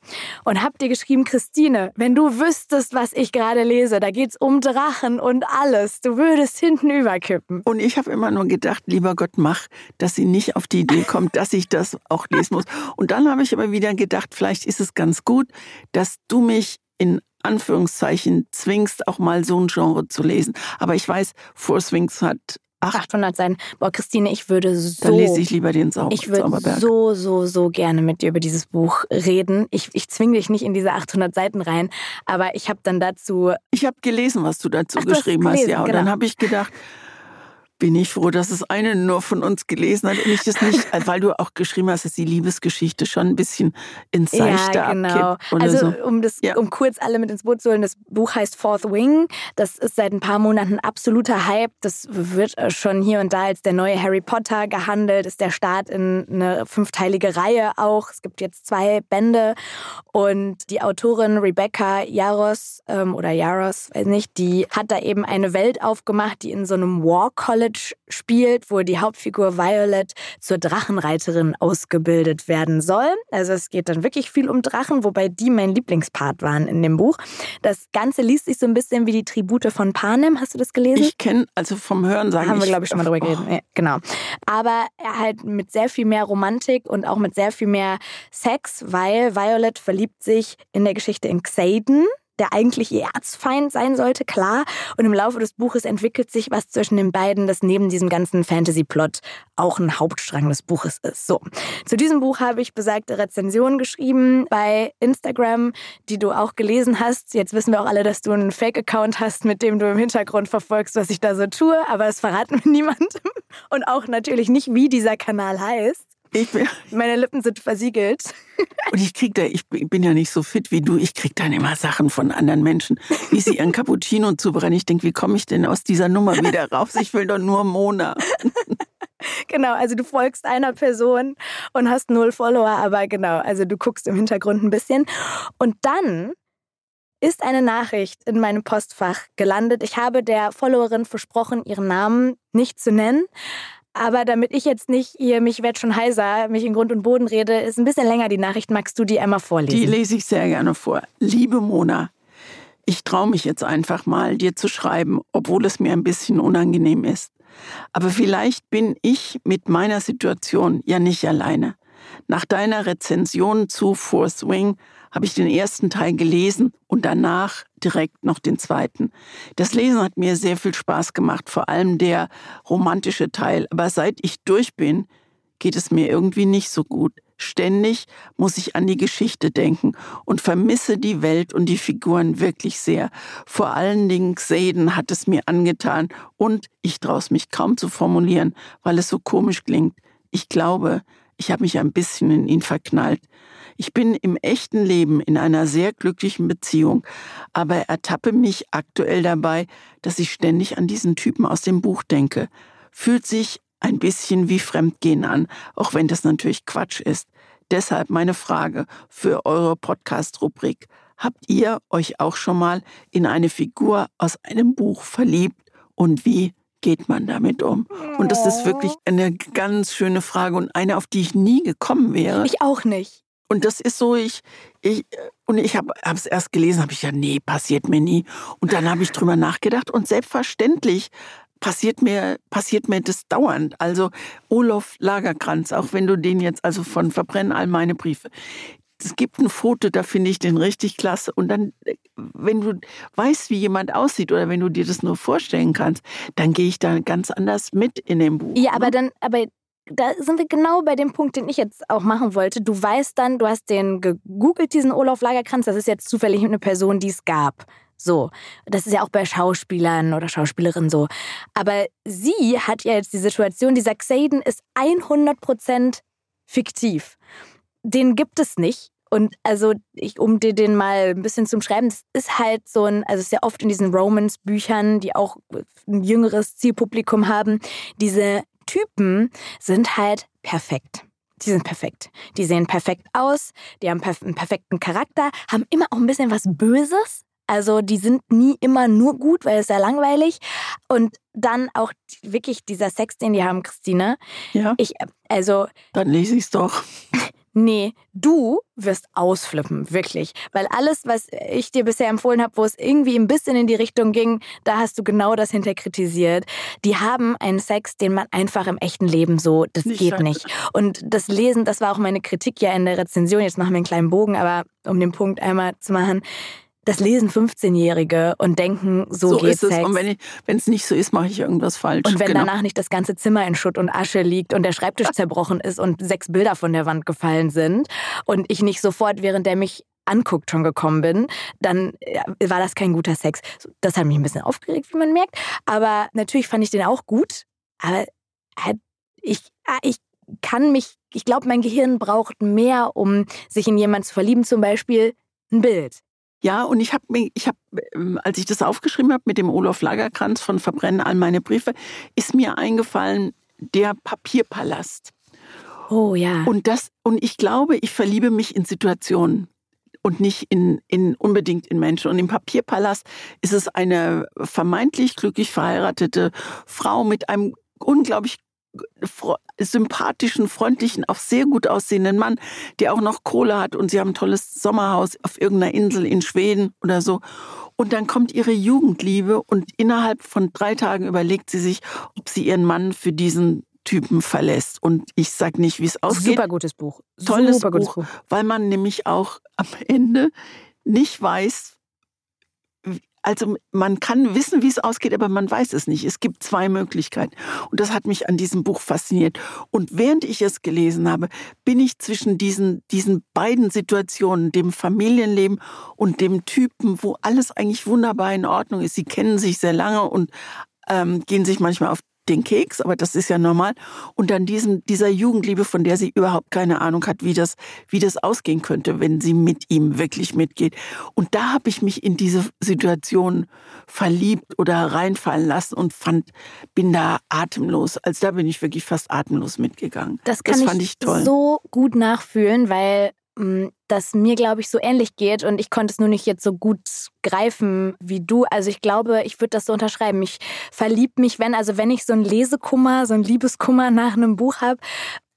Und habe dir geschrieben, Christine, wenn du wüsstest, was ich gerade lese, da geht es um Drachen und alles, du würdest hinten überkippen. Und ich habe immer nur gedacht, lieber Gott, mach, dass sie nicht auf die Idee kommt, dass ich das auch lesen muss. Und dann habe ich aber wieder gedacht, vielleicht ist es ganz gut, dass du mich in Anführungszeichen zwingst, auch mal so ein Genre zu lesen. Aber ich weiß, Force Wings hat 800 sein. Boah, Christine, ich würde so. Dann lese ich lieber den Zauber, Ich würde so, so, so gerne mit dir über dieses Buch reden. Ich, ich zwinge dich nicht in diese 800 Seiten rein, aber ich habe dann dazu. Ich habe gelesen, was du dazu Ach, geschrieben hast, ja. Und genau. dann habe ich gedacht, bin ich froh, dass es eine nur von uns gelesen hat und ich das nicht, [laughs] weil du auch geschrieben hast, dass die Liebesgeschichte schon ein bisschen ins Seichte ja, genau. also so. um das, ja. um kurz alle mit ins Boot zu holen, das Buch heißt Fourth Wing. Das ist seit ein paar Monaten absoluter Hype. Das wird äh, schon hier und da als der neue Harry Potter gehandelt. Ist der Start in eine fünfteilige Reihe auch. Es gibt jetzt zwei Bände und die Autorin Rebecca Jaros ähm, oder Jaros, weiß nicht, die hat da eben eine Welt aufgemacht, die in so einem War College College spielt, wo die Hauptfigur Violet zur Drachenreiterin ausgebildet werden soll. Also es geht dann wirklich viel um Drachen, wobei die mein Lieblingspart waren in dem Buch. Das Ganze liest sich so ein bisschen wie die Tribute von Panem. Hast du das gelesen? Ich kenne, also vom Hören sagen Haben wir, glaube ich, schon mal drüber geredet. Oh. Ja, genau. Aber halt mit sehr viel mehr Romantik und auch mit sehr viel mehr Sex, weil Violet verliebt sich in der Geschichte in Xaden der eigentlich ihr Erzfeind sein sollte, klar. Und im Laufe des Buches entwickelt sich was zwischen den beiden, das neben diesem ganzen Fantasy-Plot auch ein Hauptstrang des Buches ist. So, zu diesem Buch habe ich besagte Rezensionen geschrieben bei Instagram, die du auch gelesen hast. Jetzt wissen wir auch alle, dass du einen Fake-Account hast, mit dem du im Hintergrund verfolgst, was ich da so tue, aber es verraten wir [laughs] niemandem. Und auch natürlich nicht, wie dieser Kanal heißt. Ich bin, Meine Lippen sind versiegelt. [laughs] Und ich krieg da, ich bin ja nicht so fit wie du, ich krieg dann immer Sachen von anderen Menschen, wie sie ihren Cappuccino zubereiten. Ich denke, wie komme ich denn aus dieser Nummer wieder raus? Ich will doch nur Mona. [laughs] Genau, also du folgst einer Person und hast null Follower, aber genau, also du guckst im Hintergrund ein bisschen. Und dann ist eine Nachricht in meinem Postfach gelandet. Ich habe der Followerin versprochen, ihren Namen nicht zu nennen, aber damit ich jetzt nicht hier, mich werd schon heiser, mich in Grund und Boden rede, ist ein bisschen länger die Nachricht. Magst du die einmal vorlesen? Die lese ich sehr gerne vor. Liebe Mona, ich traue mich jetzt einfach mal, dir zu schreiben, obwohl es mir ein bisschen unangenehm ist. Aber vielleicht bin ich mit meiner Situation ja nicht alleine. Nach deiner Rezension zu Fourth Wing habe ich den ersten Teil gelesen und danach direkt noch den zweiten. Das Lesen hat mir sehr viel Spaß gemacht, vor allem der romantische Teil. Aber seit ich durch bin, geht es mir irgendwie nicht so gut. Ständig muss ich an die Geschichte denken und vermisse die Welt und die Figuren wirklich sehr. Vor allen Dingen Xaden hat es mir angetan und ich traue es mich kaum zu formulieren, weil es so komisch klingt. Ich glaube, ich habe mich ein bisschen in ihn verknallt. Ich bin im echten Leben in einer sehr glücklichen Beziehung, aber ertappe mich aktuell dabei, dass ich ständig an diesen Typen aus dem Buch denke. Fühlt sich ein bisschen wie Fremdgehen an, auch wenn das natürlich Quatsch ist. Deshalb meine Frage für eure Podcast-Rubrik. Habt ihr euch auch schon mal in eine Figur aus einem Buch verliebt und wie geht man damit um? Und das ist wirklich eine ganz schöne Frage und eine, auf die ich nie gekommen wäre. Ich auch nicht. Und das ist so, ich, ich und ich habe es erst gelesen, habe ich ja, nee, passiert mir nie. Und dann habe ich drüber nachgedacht und selbstverständlich passiert mir, passiert mir das dauernd. Also Olof Lagerkranz, auch wenn du den jetzt, also von Verbrennen all meine Briefe. Es gibt ein Foto, da finde ich den richtig klasse. Und dann, wenn du weißt, wie jemand aussieht oder wenn du dir das nur vorstellen kannst, dann gehe ich da ganz anders mit in dem Buch. Ja, aber ne? dann, aber da sind wir genau bei dem Punkt, den ich jetzt auch machen wollte. Du weißt dann, du hast den gegoogelt, diesen Olaf Lagerkranz. Das ist jetzt zufällig eine Person, die es gab. So, das ist ja auch bei Schauspielern oder Schauspielerinnen so. Aber sie hat ja jetzt die Situation, dieser Xaden ist 100% fiktiv. Den gibt es nicht. Und also, ich, um dir den mal ein bisschen zu schreiben, das ist halt so ein, also es ist ja oft in diesen Romans-Büchern, die auch ein jüngeres Zielpublikum haben, diese Typen sind halt perfekt. Die sind perfekt. Die sehen perfekt aus, die haben einen perfekten Charakter, haben immer auch ein bisschen was Böses, also die sind nie immer nur gut, weil es sehr langweilig. Und dann auch wirklich dieser Sex, den die haben, Christine. Ja. Ich, also. Dann lese ich es doch. [laughs] Nee, du wirst ausflippen, wirklich. Weil alles, was ich dir bisher empfohlen habe, wo es irgendwie ein bisschen in die Richtung ging, da hast du genau das hinterkritisiert. Die haben einen Sex, den man einfach im echten Leben so, das nicht geht scheiße. nicht. Und das Lesen, das war auch meine Kritik ja in der Rezension. Jetzt machen wir einen kleinen Bogen, aber um den Punkt einmal zu machen das lesen 15-Jährige und denken, so, so geht ist es. Und wenn es nicht so ist, mache ich irgendwas falsch. Und wenn genau. danach nicht das ganze Zimmer in Schutt und Asche liegt und der Schreibtisch [laughs] zerbrochen ist und sechs Bilder von der Wand gefallen sind und ich nicht sofort, während der mich anguckt, schon gekommen bin, dann war das kein guter Sex. Das hat mich ein bisschen aufgeregt, wie man merkt. Aber natürlich fand ich den auch gut. Aber ich, ah, ich kann mich, ich glaube, mein Gehirn braucht mehr, um sich in jemanden zu verlieben, zum Beispiel ein Bild. Ja, und ich habe ich habe, ähm, als ich das aufgeschrieben habe mit dem Olaf Lagerkranz von Verbrennen all meine Briefe, ist mir eingefallen der Papierpalast. Oh ja. Und das, und ich glaube, ich verliebe mich in Situationen und nicht in, in unbedingt in Menschen. Und im Papierpalast ist es eine vermeintlich glücklich verheiratete Frau mit einem unglaublich sympathischen, freundlichen, auch sehr gut aussehenden Mann, der auch noch Kohle hat und sie haben ein tolles Sommerhaus auf irgendeiner Insel in Schweden oder so. Und dann kommt ihre Jugendliebe und innerhalb von drei Tagen überlegt sie sich, ob sie ihren Mann für diesen Typen verlässt. Und ich sag nicht, wie es aussieht. Super gutes Buch. Tolles Super Buch, Buch, weil man nämlich auch am Ende nicht weiß, also man kann wissen, wie es ausgeht, aber man weiß es nicht. Es gibt zwei Möglichkeiten. Und das hat mich an diesem Buch fasziniert. Und während ich es gelesen habe, bin ich zwischen diesen, diesen beiden Situationen, dem Familienleben und dem Typen, wo alles eigentlich wunderbar in Ordnung ist. Sie kennen sich sehr lange und ähm, gehen sich manchmal auf den Keks, aber das ist ja normal. Und dann diesem, dieser Jugendliebe, von der sie überhaupt keine Ahnung hat, wie das, wie das ausgehen könnte, wenn sie mit ihm wirklich mitgeht. Und da habe ich mich in diese Situation verliebt oder reinfallen lassen und fand, bin da atemlos. Also da bin ich wirklich fast atemlos mitgegangen. Das kann das ich, ich so gut nachfühlen, weil Das mir, glaube ich, so ähnlich geht und ich konnte es nur nicht jetzt so gut greifen wie du. Also ich glaube, ich würde das so unterschreiben. Ich verlieb mich, wenn, also wenn ich so ein Lesekummer, so ein Liebeskummer nach einem Buch habe,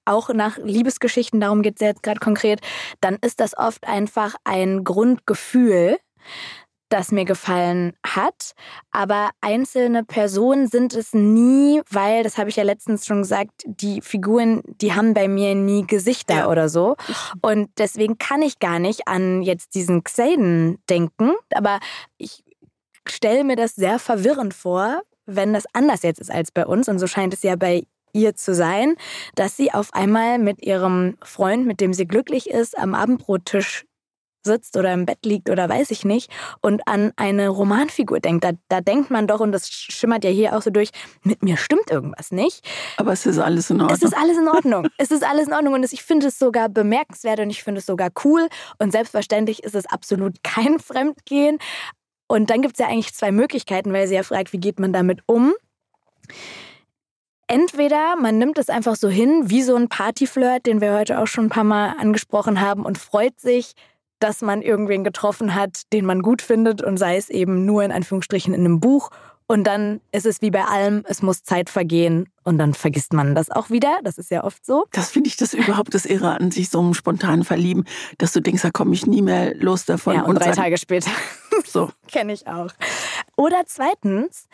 auch nach Liebesgeschichten, darum geht es jetzt gerade konkret, dann ist das oft einfach ein Grundgefühl, das mir gefallen hat. Aber einzelne Personen sind es nie, weil, das habe ich ja letztens schon gesagt, die Figuren, die haben bei mir nie Gesichter ja. oder so. Und deswegen kann ich gar nicht an jetzt diesen Xaden denken. Aber ich stelle mir das sehr verwirrend vor, wenn das anders jetzt ist als bei uns. Und so scheint es ja bei ihr zu sein, dass sie auf einmal mit ihrem Freund, mit dem sie glücklich ist, am Abendbrottisch sitzt oder im Bett liegt oder weiß ich nicht und an eine Romanfigur denkt. Da, da denkt man doch, und das schimmert ja hier auch so durch, mit mir stimmt irgendwas nicht. Aber es ist alles in Ordnung. Es ist alles in Ordnung. [laughs] es ist alles in Ordnung und ich finde es sogar bemerkenswert und ich finde es sogar cool und selbstverständlich ist es absolut [laughs] kein Fremdgehen. Und dann gibt es ja eigentlich zwei Möglichkeiten, weil sie ja fragt, wie geht man damit um? Entweder man nimmt es einfach so hin, wie so ein Partyflirt, den wir heute auch schon ein paar Mal angesprochen haben, und freut sich, dass man irgendwen getroffen hat, den man gut findet und sei es eben nur in Anführungsstrichen in einem Buch Und dann ist es wie bei allem, es muss Zeit vergehen und dann vergisst man das auch wieder. Das ist ja oft so. Das finde ich das überhaupt das Irre an sich, so einem spontanen Verlieben, dass du denkst, da komme ich nie mehr los davon. Ja, und, und drei Tage später. [laughs] So. [laughs] Kenne ich auch. Oder zweitens,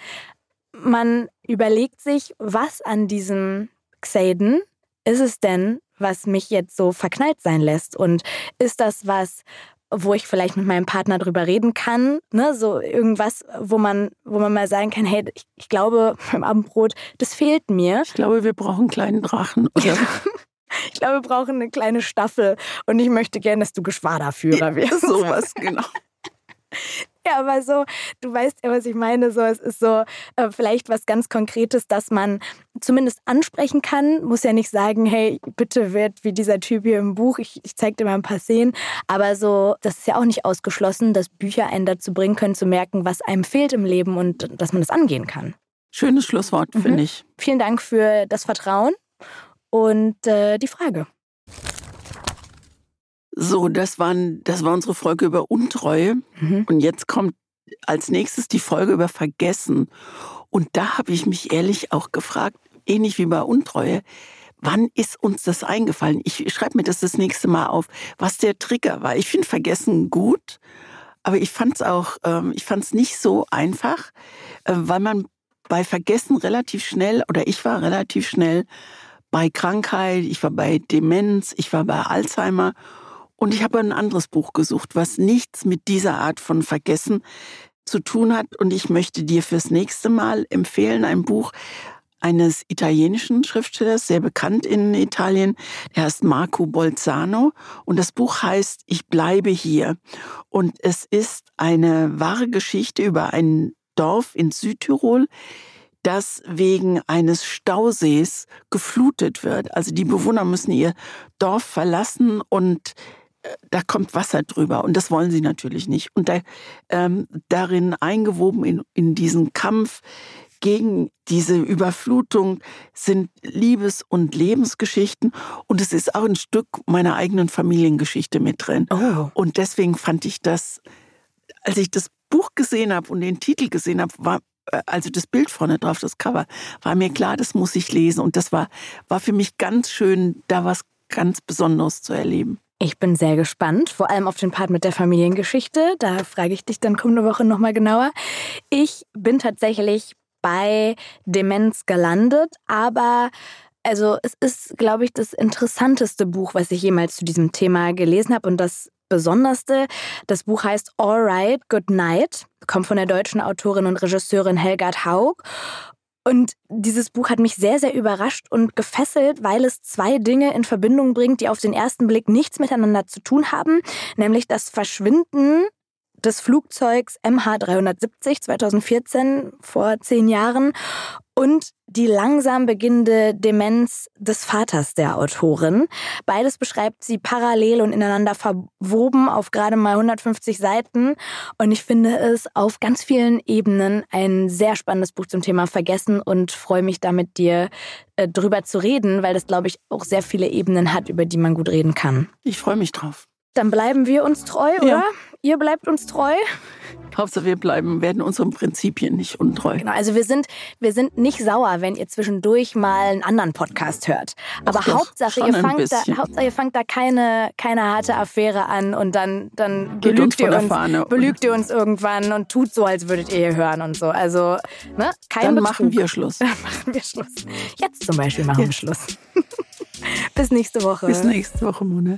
man überlegt sich, was an diesem Xaden ist es denn, was mich jetzt so verknallt sein lässt? Und ist das was, wo ich vielleicht mit meinem Partner drüber reden kann, ne, so irgendwas, wo man, wo man mal sagen kann, hey, ich, ich glaube beim Abendbrot, das fehlt mir. Ich glaube, wir brauchen einen kleinen Drachen. [laughs] Oder? ich glaube, wir brauchen eine kleine Staffel und ich möchte gerne, dass du Geschwaderführer wirst. Ja, sowas, genau. [laughs] [laughs] Ja, aber so, du weißt ja, was ich meine. So, es ist so äh, vielleicht was ganz Konkretes, dass man zumindest ansprechen kann. Muss ja nicht sagen, hey, bitte wird wie dieser Typ hier im Buch. Ich, ich zeig dir mal ein paar Szenen. Aber so, das ist ja auch nicht ausgeschlossen, dass Bücher einen dazu bringen können, zu merken, was einem fehlt im Leben und dass man das angehen kann. Schönes Schlusswort, mhm. finde ich. Vielen Dank für das Vertrauen und äh, die Frage. So, das, waren, das war unsere Folge über Untreue. Mhm. Und jetzt kommt als nächstes die Folge über Vergessen. Und da habe ich mich ehrlich auch gefragt, ähnlich wie bei Untreue, wann ist uns das eingefallen? Ich schreibe mir das das nächste Mal auf, was der Trigger war. Ich finde Vergessen gut, aber ich fand es auch, ähm, ich fand es nicht so einfach, äh, weil man bei Vergessen relativ schnell, oder ich war relativ schnell bei Krankheit, ich war bei Demenz, ich war bei Alzheimer und ich habe ein anderes Buch gesucht, was nichts mit dieser Art von Vergessen zu tun hat. Und ich möchte dir fürs nächste Mal empfehlen, ein Buch eines italienischen Schriftstellers, sehr bekannt in Italien. Der heißt Marco Bolzano. Und das Buch heißt Ich bleibe hier. Und es ist eine wahre Geschichte über ein Dorf in Südtirol, das wegen eines Stausees geflutet wird. Also die Bewohner müssen ihr Dorf verlassen und da kommt Wasser drüber und das wollen sie natürlich nicht. Und da, ähm, darin eingewoben in, in diesen Kampf gegen diese Überflutung sind Liebes- und Lebensgeschichten und es ist auch ein Stück meiner eigenen Familiengeschichte mit drin. Oh. Und deswegen fand ich das, als ich das Buch gesehen habe und den Titel gesehen habe, war äh, also das Bild vorne drauf, das Cover, war mir klar, das muss ich lesen. Und das war, war für mich ganz schön, da was ganz Besonderes zu erleben. Ich bin sehr gespannt, vor allem auf den Part mit der Familiengeschichte. Da frage ich dich dann kommende Woche nochmal genauer. Ich bin tatsächlich bei Demenz gelandet, aber also es ist, glaube ich, das interessanteste Buch, was ich jemals zu diesem Thema gelesen habe und das Besonderste. Das Buch heißt All Right, Good Night, kommt von der deutschen Autorin und Regisseurin Helgard Haug und dieses Buch hat mich sehr, sehr überrascht und gefesselt, weil es zwei Dinge in Verbindung bringt, die auf den ersten Blick nichts miteinander zu tun haben, nämlich das Verschwinden des Flugzeugs MH370 2014 vor zehn Jahren und die langsam beginnende Demenz des Vaters der Autorin. Beides beschreibt sie parallel und ineinander verwoben auf gerade mal 150 Seiten. Und ich finde es auf ganz vielen Ebenen ein sehr spannendes Buch zum Thema Vergessen und freue mich da mit dir äh, drüber zu reden, weil das, glaube ich, auch sehr viele Ebenen hat, über die man gut reden kann. Ich freue mich drauf. Dann bleiben wir uns treu, oder? Ihr bleibt uns treu. Hauptsache wir bleiben, werden unseren Prinzipien nicht untreu. Genau, also wir sind, wir sind nicht sauer, wenn ihr zwischendurch mal einen anderen Podcast hört. Aber Ach, Hauptsache, ihr fangt, da, Hauptsache ihr fangt da keine, keine harte Affäre an und dann, dann belügt, ihr uns, belügt ihr uns irgendwann und tut so, als würdet ihr hier hören und so. Also, ne? Kein Dann Betrug. machen wir Schluss. [laughs] Dann machen wir Schluss. Jetzt zum Beispiel machen ja. wir Schluss. [laughs] Bis nächste Woche. Bis nächste Woche, Mona.